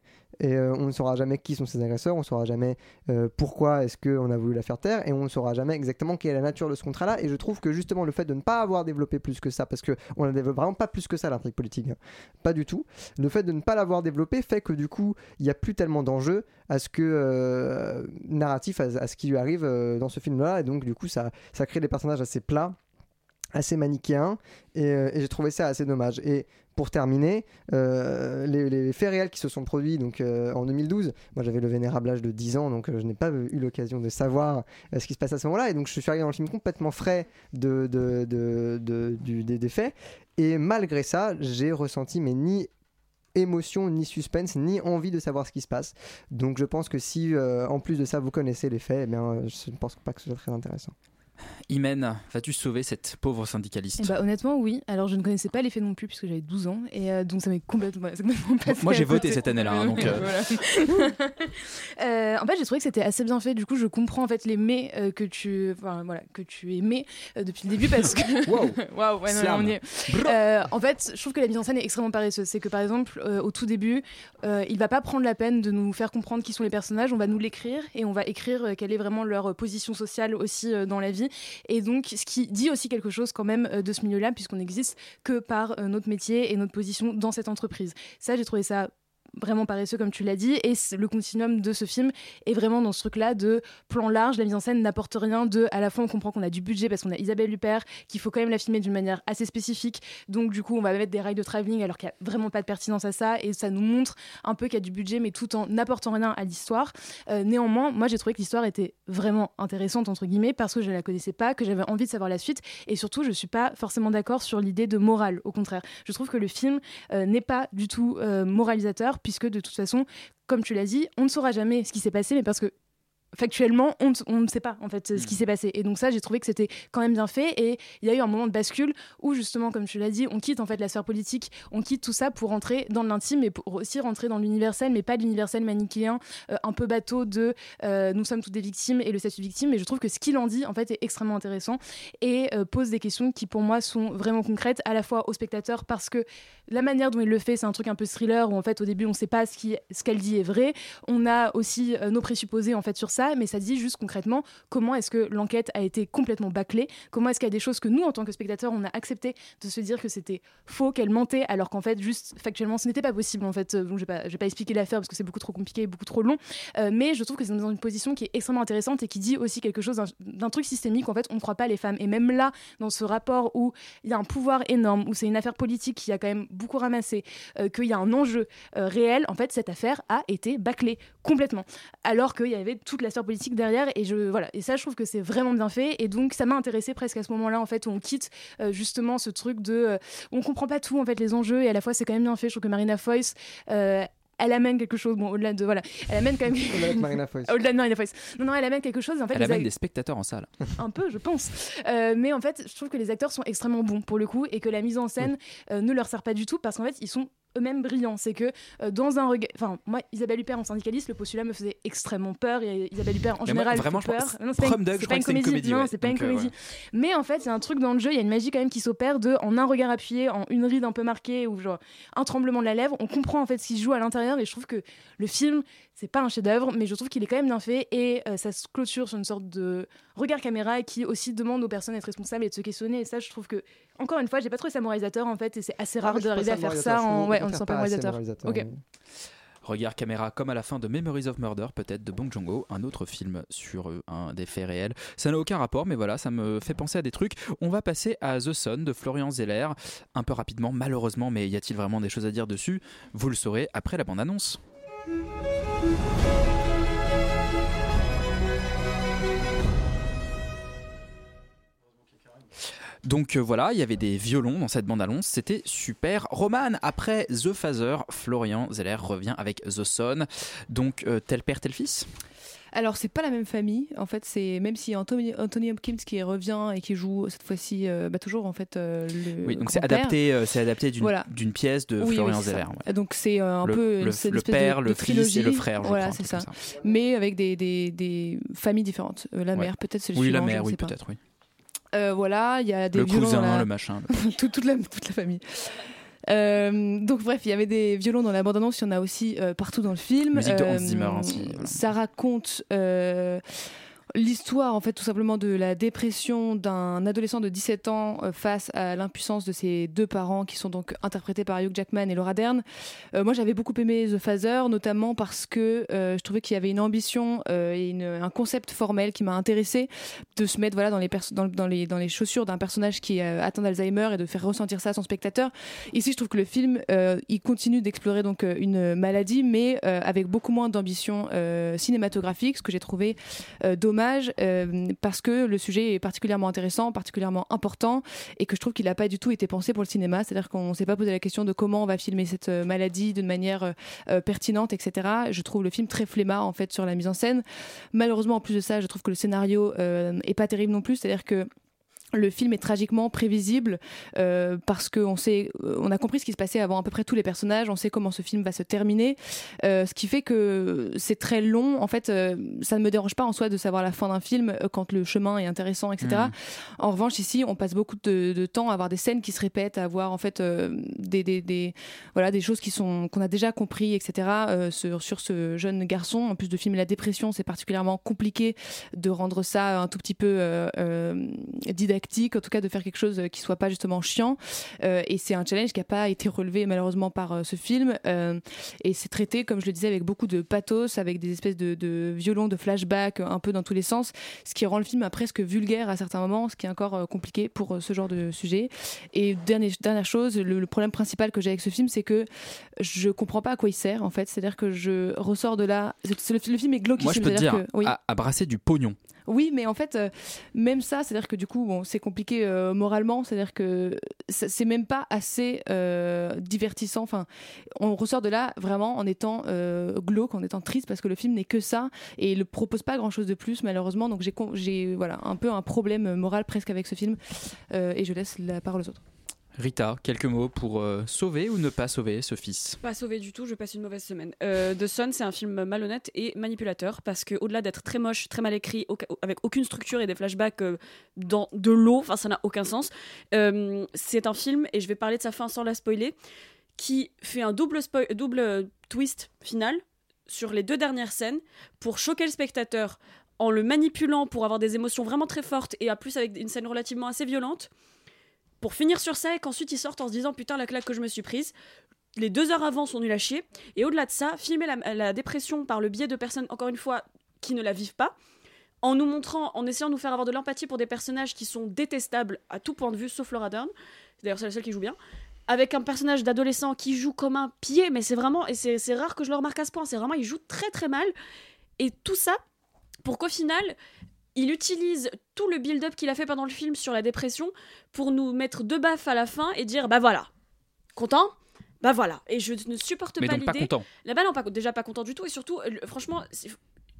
Et euh, on ne saura jamais qui sont ces agresseurs, on ne saura jamais euh, pourquoi est-ce qu'on a voulu la faire taire, et on ne saura jamais exactement quelle est la nature de ce contrat-là. Et je trouve que justement le fait de ne pas avoir développé plus que ça, parce qu'on ne développe vraiment pas plus que ça l'intrigue politique, hein, pas du tout, le fait de ne pas l'avoir développé fait que du coup il n'y a plus tellement d'enjeux à ce que euh, narratif, à, à ce qui lui arrive dans ce film-là, et donc du coup ça, ça crée des personnages assez plats assez manichéen et, euh, et j'ai trouvé ça assez dommage. Et pour terminer, euh, les, faits réels qui se sont produits donc, euh, en 2012, moi j'avais le vénérable âge de 10 ans donc je n'ai pas eu l'occasion de savoir ce qui se passe à ce moment-là et donc je suis arrivé dans le film complètement frais de, de, de- de- des, faits et malgré ça j'ai ressenti mais ni émotion, ni suspense, ni envie de savoir ce qui se passe. Donc je pense que si en plus de ça vous connaissez les faits, eh bien, je ne pense pas que ce soit très intéressant. Imen, vas-tu sauver cette pauvre syndicaliste Eh bah, honnêtement, oui. Alors, je ne connaissais pas les faits non plus, puisque j'avais 12 ans. Et euh, donc, ça m'est complètement, passé Moi, j'ai voté cette année-là, hein, donc, euh. Euh, en fait, j'ai trouvé que c'était assez bien fait. Du coup, je comprends en fait les mais euh, que tu, enfin, voilà, que tu aimais euh, depuis le début parce que. Wow. Waouh, ouais, non, on y est. Euh, en fait, je trouve que la mise en scène est extrêmement paresseuse. C'est que par exemple, euh, au tout début, euh, il va pas prendre la peine de nous faire comprendre qui sont les personnages. On va nous l'écrire et on va écrire euh, quelle est vraiment leur position sociale aussi euh, dans la vie. Et donc, ce qui dit aussi quelque chose quand même euh, de ce milieu-là, puisqu'on n'existe que par euh, notre métier et notre position dans cette entreprise. Ça, j'ai trouvé ça vraiment paresseux comme tu l'as dit. Et le continuum de ce film est vraiment dans ce truc là de plan large. La mise en scène n'apporte rien de à la fois on comprend qu'on a du budget parce qu'on a Isabelle Huppert qu'il faut quand même la filmer d'une manière assez spécifique. Donc du coup on va mettre des rails de travelling alors qu'il n'y a vraiment pas de pertinence à ça. Et ça nous montre un peu qu'il y a du budget mais tout en n'apportant rien à l'histoire. Euh, néanmoins moi j'ai trouvé que l'histoire était vraiment intéressante entre guillemets parce que je ne la connaissais pas que j'avais envie de savoir la suite. Et surtout je suis pas forcément d'accord sur l'idée de morale au contraire. Je trouve que le film euh, n'est pas du tout euh, moralisateur puisque de toute façon comme tu l'as dit on ne saura jamais ce qui s'est passé mais parce que factuellement, on, ne- on ne sait pas en fait ce qui s'est passé. Et donc ça, j'ai trouvé que c'était quand même bien fait. Et il y a eu un moment de bascule où justement, comme tu l'as dit, on quitte en fait la sphère politique, on quitte tout ça pour rentrer dans l'intime et pour aussi rentrer dans l'universel, mais pas l'universel manichéen, euh, un peu bateau de euh, nous sommes toutes des victimes et le statut de victime. Mais je trouve que ce qu'il en dit en fait est extrêmement intéressant et euh, pose des questions qui pour moi sont vraiment concrètes à la fois aux spectateurs parce que la manière dont il le fait, c'est un truc un peu thriller où en fait au début on ne sait pas ce qu'elle dit est vrai. On a aussi nos présupposés en fait sur mais ça dit juste concrètement comment est-ce que l'enquête a été complètement bâclée, comment est-ce qu'il y a des choses que nous en tant que spectateurs on a accepté de se dire que c'était faux, qu'elle mentait, alors qu'en fait juste factuellement ce n'était pas possible en fait. Je vais pas, pas expliquer l'affaire parce que c'est beaucoup trop compliqué et beaucoup trop long, Euh, mais je trouve que c'est dans une position qui est extrêmement intéressante et qui dit aussi quelque chose d'un truc systémique. En fait, on ne croit pas les femmes et même là dans ce rapport où il y a un pouvoir énorme, où c'est une affaire politique qui a quand même beaucoup ramassé, euh, qu'il y a un enjeu euh, réel, en fait, cette affaire a été bâclée complètement. Alors qu'il y avait toute la sphère politique derrière, et, je, voilà. et ça, je trouve que c'est vraiment bien fait. Et donc, ça m'a intéressé presque à ce moment-là, en fait, où on quitte euh, justement ce truc de. euh, on comprend pas tout, en fait, les enjeux, et à la fois, c'est quand même bien fait. Je trouve que Marina Foïs. euh, elle amène quelque chose, bon, au-delà de. Voilà. Elle amène quand même. Au-delà de Marina Foïs. Au-delà de Marina Foïs. Non, non, elle amène quelque chose. En fait, Elle amène ac- des spectateurs en salle. un peu, je pense. Euh, mais en fait, je trouve que les acteurs sont extrêmement bons pour le coup et que la mise en scène euh, ne leur sert pas du tout parce qu'en fait, ils sont eux-mêmes brillants. C'est que euh, dans un regard. Enfin, moi, Isabelle Huppert en syndicaliste, le postulat me faisait extrêmement peur et Isabelle Huppert en Mais moi, général. vraiment, fait peur. Non, c'est pas une- c'est pas c'est comédie. Non, c'est pas une euh, comédie. ouais. Mais en fait, il y a un truc dans le jeu, il y a une magie quand même qui s'opère de en un regard appuyé, en une ride un peu marquée ou genre un tremblement de la lèvre, on comprend en fait ce qui se joue à l'intérieur et je trouve que le film, c'est pas un chef-d'œuvre, mais je trouve qu'il est quand même bien fait et euh, ça se clôture sur une sorte de regard caméra qui aussi demande aux personnes d'être responsables et de se questionner. Et ça, je trouve que, encore une fois, j'ai pas trouvé ça moralisateur en fait et c'est assez rare Ah, d'arriver pas à faire ça en, ouais, en ne sent pas moralisateur. moralisateur, Ok. Regard caméra comme à la fin de Memories of Murder, peut-être de Bong Joon-ho, un autre film sur euh, un des faits réels. Ça n'a aucun rapport, mais voilà, ça me fait penser à des trucs. On va passer à The Son de Florian Zeller, un peu rapidement, malheureusement, mais y a-t-il vraiment des choses à dire dessus? Vous le saurez après la bande-annonce. Donc euh, voilà, il y avait des violons dans cette bande-annonce, c'était super. Roman, après The Phaser, Florian Zeller revient avec The Son. Donc euh, tel père, tel fils? Alors, c'est pas la même famille. En fait, c'est même si Anthony, Anthony Hopkins qui revient et qui joue cette fois-ci euh, bah, toujours en fait euh, le. Oui, donc c'est adapté, euh, c'est adapté d'une Voilà. pièce de Oui, Florian oui, ça. Zeller. ouais. Donc c'est euh, un Le- peu le- le de- père, de le fils et le trilogie. frère, je Voilà, c'est ça. comme Mais avec des, des, des familles différentes. Euh, la Ouais. mère, peut-être c'est le Oui, la mère, oui, peut-être, oui. Euh, voilà, il y a des Le violons cousin, la- le machin, Tout- toute, la, toute la famille. Euh, donc bref, il y avait des violons dans la bande-annonce, il y en a aussi euh, partout dans le film. Musique de Hans Euh, Zimmer ainsi, voilà. Ça raconte euh, l'histoire, en fait, tout simplement de la dépression d'un adolescent de 17 ans euh, face à l'impuissance de ses deux parents, qui sont donc interprétés par Hugh Jackman et Laura Dern. Euh, moi, j'avais beaucoup aimé The Father, notamment parce que euh, je trouvais qu'il y avait une ambition et un concept formel qui m'a intéressé de se mettre voilà dans les dans, les dans les chaussures d'un personnage qui est atteint d'Alzheimer et de faire ressentir ça à son spectateur. Ici, je trouve que le film il continue d'explorer donc une maladie, mais avec beaucoup moins d'ambition cinématographique, ce que j'ai trouvé euh, dommage euh, parce que le sujet est particulièrement intéressant, particulièrement important et que je trouve qu'il n'a pas du tout été pensé pour le cinéma. C'est-à-dire qu'on ne s'est pas posé la question de comment on va filmer cette euh, maladie d'une manière euh, pertinente, etc. Je trouve le film très flemmard en fait sur la mise en scène. Malheureusement, en plus de ça, je trouve que le scénario euh, est pas terrible non plus. C'est-à-dire que le film est tragiquement prévisible euh, parce qu'on sait, euh, on a compris ce qui se passait avant à peu près tous les personnages, on sait comment ce film va se terminer, euh, ce qui fait que c'est très long. En fait, euh, ça ne me dérange pas en soi de savoir la fin d'un film euh, quand le chemin est intéressant, etc. Mhm. En revanche, ici, on passe beaucoup de, de temps à avoir des scènes qui se répètent, à avoir en fait euh, des, des, des- voilà des choses qui sont qu'on a déjà compris, etc. euh, sur, sur ce jeune garçon. En plus de filmer la dépression, c'est particulièrement compliqué de rendre ça un tout petit peu euh, euh, didactique, en tout cas de faire quelque chose qui soit pas justement chiant. Euh, et c'est un challenge qui n'a pas été relevé malheureusement par euh, ce film. Euh, et c'est traité, comme je le disais, avec beaucoup de pathos, avec des espèces de, de violons, de flashbacks, un peu dans tous les sens, ce qui rend le film euh, presque vulgaire à certains moments, ce qui est encore euh, compliqué pour euh, ce genre de sujet. Et dernière chose, le, le problème principal que j'ai avec ce film, c'est que je comprends pas à quoi il sert en fait. C'est-à-dire que je ressors de là. Le, le film est glauquissime. Moi, je peux te dire, que- oui. à, à brasser du pognon. Oui, mais en fait, euh, même ça, c'est-à-dire que du coup, c'est compliqué euh, moralement, c'est-à-dire que c'est même pas assez euh, divertissant. Enfin, on ressort de là vraiment en étant glauque, en étant triste, parce que le film n'est que ça et il ne propose pas grand-chose de plus, malheureusement. Donc j'ai voilà un peu un problème moral presque avec ce film, et je laisse la parole aux autres. Rita, quelques mots pour euh, sauver ou ne pas sauver ce fils? Pas sauvé du tout, je passe une mauvaise semaine. Euh, The Sun, c'est un film malhonnête et manipulateur parce que au-delà d'être très moche, très mal écrit, avec aucune structure et des flashbacks euh, dans de l'eau, ça n'a aucun sens. c'est un film et je vais parler de sa fin sans la spoiler, qui fait un double double twist final sur les deux dernières scènes pour choquer le spectateur en le manipulant pour avoir des émotions vraiment très fortes et à plus avec une scène relativement assez violente pour finir sur ça et qu'ensuite ils sortent en se disant putain la claque que je me suis prise. Les deux heures avant sont nuls à chier. Et au-delà de ça filmer la, dépression par le biais de personnes encore une fois qui ne la vivent pas en nous montrant en essayant de nous faire avoir de l'empathie pour des personnages qui sont détestables à tout point de vue sauf Laura Dern. D'ailleurs c'est la seule qui joue bien. Avec un personnage d'adolescent qui joue comme un pied mais c'est vraiment et c'est c'est rare que je le remarque à ce point. C'est vraiment il joue très très mal. Et tout ça pour qu'au final il utilise tout le build-up qu'il a fait pendant le film sur la dépression pour nous mettre deux baffes à la fin et dire bah voilà, content Bah voilà. Et je ne supporte Mais pas l'idée. content. Là bas non, pas, déjà pas content du tout et surtout, euh, franchement,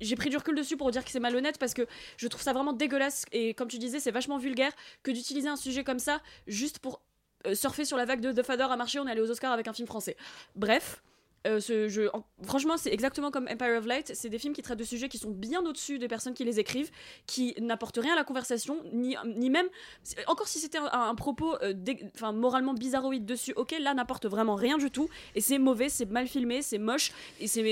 j'ai pris du recul dessus pour dire que c'est malhonnête parce que je trouve ça vraiment dégueulasse et comme tu disais, c'est vachement vulgaire que d'utiliser un sujet comme ça juste pour euh, surfer sur la vague de The Father a marché, on est allé aux Oscars avec un film français. Bref. Euh, franchement, c'est exactement comme Empire of Light. C'est des films qui traitent de sujets qui sont bien au-dessus des personnes qui les écrivent, qui n'apportent rien à la conversation, ni, ni même. Encore si c'était un, propos euh, moralement bizarroïde dessus, ok, là n'apporte vraiment rien du tout. Et c'est mauvais, c'est mal filmé, c'est moche, et c'est.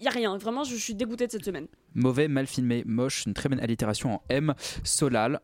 Il a rien. Vraiment, je suis dégoûtée de cette semaine. Mauvais, mal filmé, moche, une très bonne allitération en M. Solal.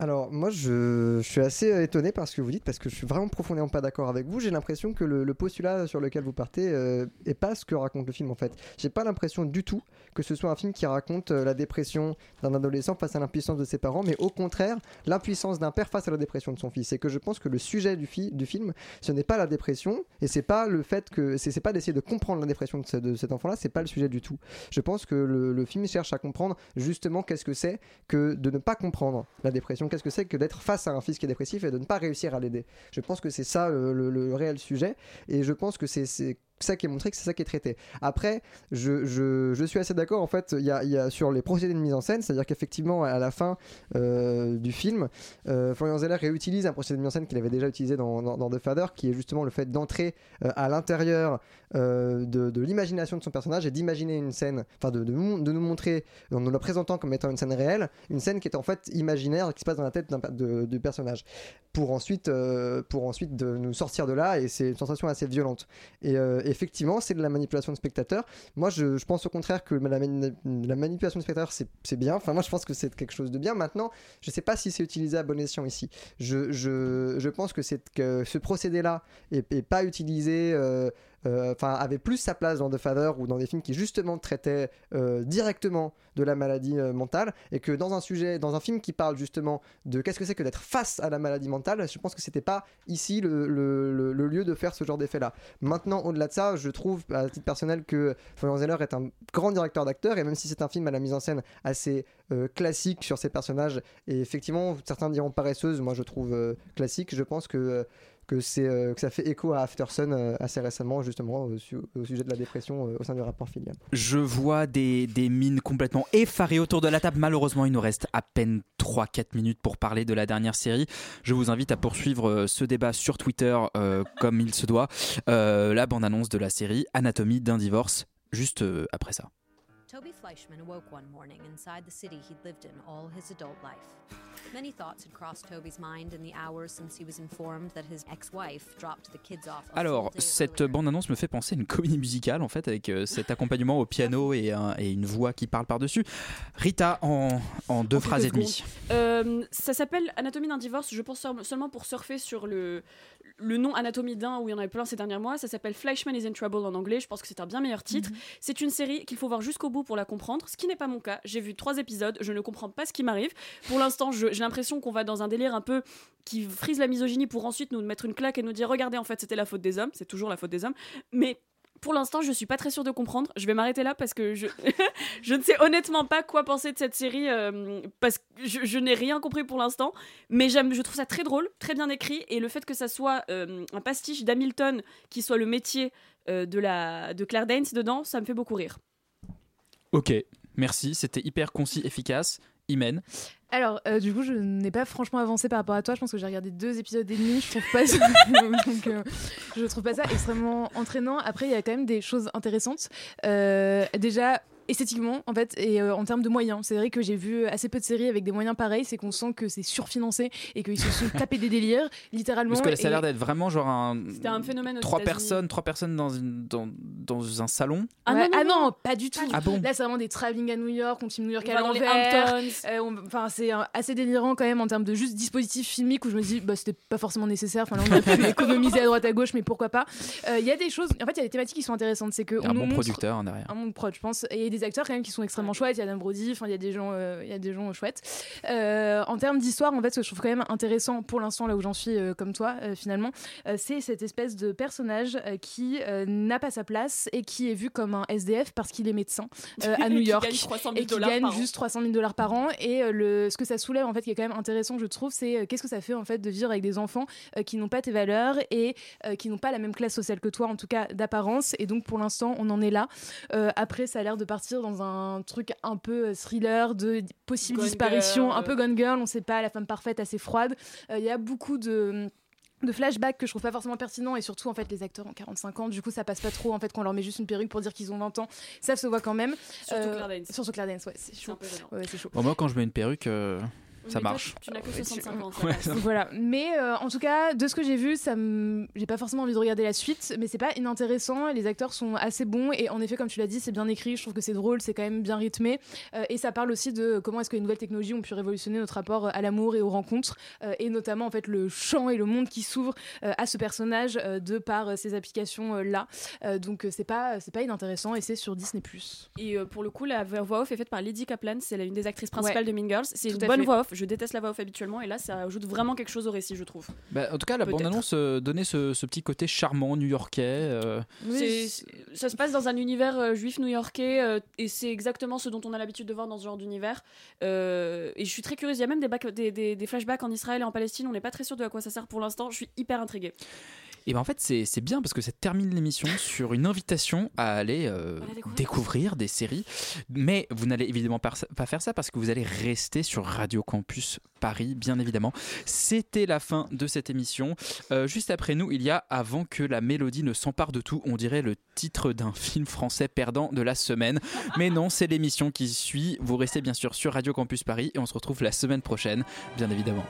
Alors moi je, suis assez euh, étonné par ce que vous dites parce que je suis vraiment profondément pas d'accord avec vous. J'ai l'impression que le, postulat sur lequel vous partez euh, est pas ce que raconte le film en fait. J'ai pas l'impression du tout que ce soit un film qui raconte euh, la dépression d'un adolescent face à l'impuissance de ses parents, mais au contraire l'impuissance d'un père face à la dépression de son fils. Et que je pense que le sujet du, fi- du film, ce n'est pas la dépression et c'est pas le fait que c'est pas d'essayer de comprendre la dépression de, ce- de cet enfant-là, c'est pas le sujet du tout. Je pense que le film cherche à comprendre justement qu'est-ce que c'est que de ne pas comprendre la dépression, qu'est-ce que c'est que d'être face à un fils qui est dépressif et de ne pas réussir à l'aider? Je pense que c'est ça le, le- le réel sujet et je pense que c'est ça qui est montré, que c'est ça qui est traité. Après, je, je, je suis assez d'accord en fait y a, y a sur les procédés de mise en scène, c'est-à-dire qu'effectivement à la fin euh, du film, euh, Florian Zeller réutilise un procédé de mise en scène qu'il avait déjà utilisé dans, dans, The Father, qui est justement le fait d'entrer euh, à l'intérieur euh, de, de l'imagination de son personnage et d'imaginer une scène, enfin de, de, nous- montrer en nous la présentant comme étant une scène réelle, une scène qui est en fait imaginaire qui se passe dans la tête du personnage, pour ensuite, pour ensuite de nous sortir de là et c'est une sensation assez violente. Et effectivement, c'est de la manipulation de spectateur. Moi, je, pense au contraire que la, mani- la manipulation de spectateur, c'est bien. Enfin, moi, je pense que c'est quelque chose de bien. Maintenant, je sais pas si c'est utilisé à bon escient ici. Je, pense que, que ce procédé-là est, est pas utilisé. euh, enfin avait plus sa place dans The Father ou dans des films qui justement traitaient euh, directement de la maladie euh, mentale et que dans un sujet dans un film qui parle justement de qu'est-ce que c'est que d'être face à la maladie mentale je pense que c'était pas ici le, lieu de faire ce genre d'effet là maintenant au-delà de ça je trouve à titre personnel que Florian Zeller est un grand directeur d'acteurs et même si c'est un film à la mise en scène assez euh, classique sur ses personnages et effectivement certains diront paresseuse moi je trouve euh, classique je pense que euh, que, euh, que ça fait écho à Aftersun euh, assez récemment, justement, au, su- au sujet de la dépression euh, au sein du rapport filial. Je vois des, des mines complètement effarées autour de la table. Malheureusement, il nous reste à peine 3-4 minutes pour parler de la dernière série. Je vous invite à poursuivre ce débat sur Twitter comme il se doit. La bande-annonce de la série Anatomie d'un divorce, juste après ça. Toby Fleischman awoke one morning inside the city he'd lived in all his adult life. Many thoughts had crossed Toby's mind in the hours since he was informed that his ex-wife dropped the kids off. Alors, cette bande-annonce me fait penser à une comédie musicale, en fait, avec euh, cet accompagnement au piano et, un- et une voix qui parle par-dessus. Rita, en, en deux En phrases et demie. Euh, ça s'appelle Anatomie d'un divorce. Je pense seulement pour surfer sur le, le nom Anatomie d'un où il y en avait plein ces derniers mois. Ça s'appelle Fleischman is in Trouble en anglais. Je pense que c'est un bien meilleur titre. C'est une série qu'il faut voir jusqu'au bout pour la comprendre, ce qui n'est pas mon cas. J'ai vu trois épisodes, je ne comprends pas ce qui m'arrive. Pour l'instant, j'ai l'impression qu'on va dans un délire un peu qui frise la misogynie pour ensuite nous mettre une claque et nous dire regardez, en fait, c'était la faute des hommes. C'est toujours la faute des hommes. Mais pour l'instant, je suis pas très sûre de comprendre. Je vais m'arrêter là parce que je, ne sais honnêtement pas quoi penser de cette série euh, parce que je, n'ai rien compris pour l'instant. Mais je trouve ça très drôle, très bien écrit et le fait que ça soit euh, un pastiche d'Hamilton qui soit le métier euh, de la de Claire Danes dedans, ça me fait beaucoup rire. Ok, merci, c'était hyper concis, efficace. Imen. Alors, euh, du coup, je n'ai pas franchement avancé par rapport à toi. Je pense que j'ai regardé deux épisodes et demi. Je trouve pas ça, donc, euh, je trouve pas ça extrêmement entraînant. Après, il y a quand même des choses intéressantes. Euh, déjà. Esthétiquement, en fait, et euh, en termes de moyens, c'est vrai que j'ai vu assez peu de séries avec des moyens pareils. C'est qu'on sent que c'est surfinancé et qu'ils se sont tapés des délires, littéralement. Parce que là, ça a l'air d'être vraiment genre un. C'était un phénomène Trois personnes, trois personnes dans, une, dans, dans un salon. Ah, Ouais, non, ah non, pas du tout. Ah bon Là, c'est vraiment des travelling à New York, on filme New York On à l'envers. Euh, Enfin, c'est euh, assez délirant quand même en termes de juste dispositif filmique où je me dis, bah, c'était pas forcément nécessaire. Enfin, là, on aurait pu économiser à droite à gauche, mais pourquoi pas. Euh, Il y a des choses, en fait, il y a des thématiques qui sont intéressantes. C'est que a on un bon producteur hein, derrière. un monde prod, je pense. Et il y a des acteurs quand même qui sont extrêmement chouettes. Il y a Dan Brody, enfin il y a des gens, euh, il y a des gens chouettes. Euh, en termes d'histoire, en fait, ce que je trouve quand même intéressant pour l'instant là où j'en suis, euh, comme toi, euh, finalement, euh, c'est cette espèce de personnage euh, qui euh, n'a pas sa place et qui est vu comme un SDF parce qu'il est médecin euh, à New Qui York gagne 300 000 et qui gagne juste 300 000 dollars par an. Et euh, le, ce que ça soulève, en fait, qui est quand même intéressant, je trouve, c'est euh, qu'est-ce que ça fait en fait de vivre avec des enfants euh, qui n'ont pas tes valeurs et euh, qui n'ont pas la même classe sociale que toi, en tout cas d'apparence. Et donc pour l'instant, on en est là. Euh, après, ça a l'air de partir dans un truc un peu euh, thriller de possible Gone disparition, Girl. un peu Gone Girl, on sait pas, la femme parfaite, assez froide. Euh, Il y a beaucoup de de flashbacks que je trouve pas forcément pertinents et surtout en fait les acteurs ont 45 ans du coup ça passe pas trop en fait qu'on leur met juste une perruque pour dire qu'ils ont 20 ans ça se voit quand même Surtout Claire Danes. surtout Claire Danes ouais c'est chaud un peu gênant. Ouais, c'est chaud Bon, moi, quand je mets une perruque, euh, ça Mais toi, marche. Tu n'as que Ouais, 65 ans. Ouais, voilà, mais euh, en tout cas, de ce que j'ai vu, ça j'ai pas forcément envie de regarder la suite, mais c'est pas inintéressant. Les acteurs sont assez bons et en effet, comme tu l'as dit, c'est bien écrit. Je trouve que c'est drôle, c'est quand même bien rythmé Euh, et ça parle aussi de comment est-ce que les nouvelles technologies ont pu révolutionner notre rapport à l'amour et aux rencontres euh, et notamment en fait le champ et le monde qui s'ouvre euh, à ce personnage euh, de par euh, ces applications là. donc euh, c'est pas c'est pas inintéressant et c'est sur Disney+. Et euh, pour le coup, la voix off est faite par Lydie Kaplan, c'est la- une des actrices principales Ouais. de Mean Girls. C'est une bonne fait. voix off. Je déteste la voix off habituellement, et là, ça ajoute vraiment quelque chose au récit, je trouve. Bah, en tout cas, la bande-annonce euh, donnait ce, ce petit côté charmant new-yorkais. euh, ça se passe dans un univers euh, juif new-yorkais euh, et c'est exactement ce dont on a l'habitude de voir dans ce genre d'univers. Euh, et je suis très curieuse. Il y a même des, back- des, des- des flashbacks en Israël et en Palestine. On n'est pas très sûr de à quoi ça sert pour l'instant. Je suis hyper intriguée. Et ben en fait, c'est bien parce que ça termine l'émission sur une invitation à aller euh, découvrir des séries. Mais vous n'allez évidemment pas pas faire ça parce que vous allez rester sur Radio Campus Paris, bien évidemment. C'était la fin de cette émission. Euh, juste après nous, il y a Avant que la mélodie ne s'empare de tout, on dirait le titre d'un film français perdant de la semaine. Mais non, c'est l'émission qui suit. Vous restez bien sûr sur Radio Campus Paris et on se retrouve la semaine prochaine, bien évidemment.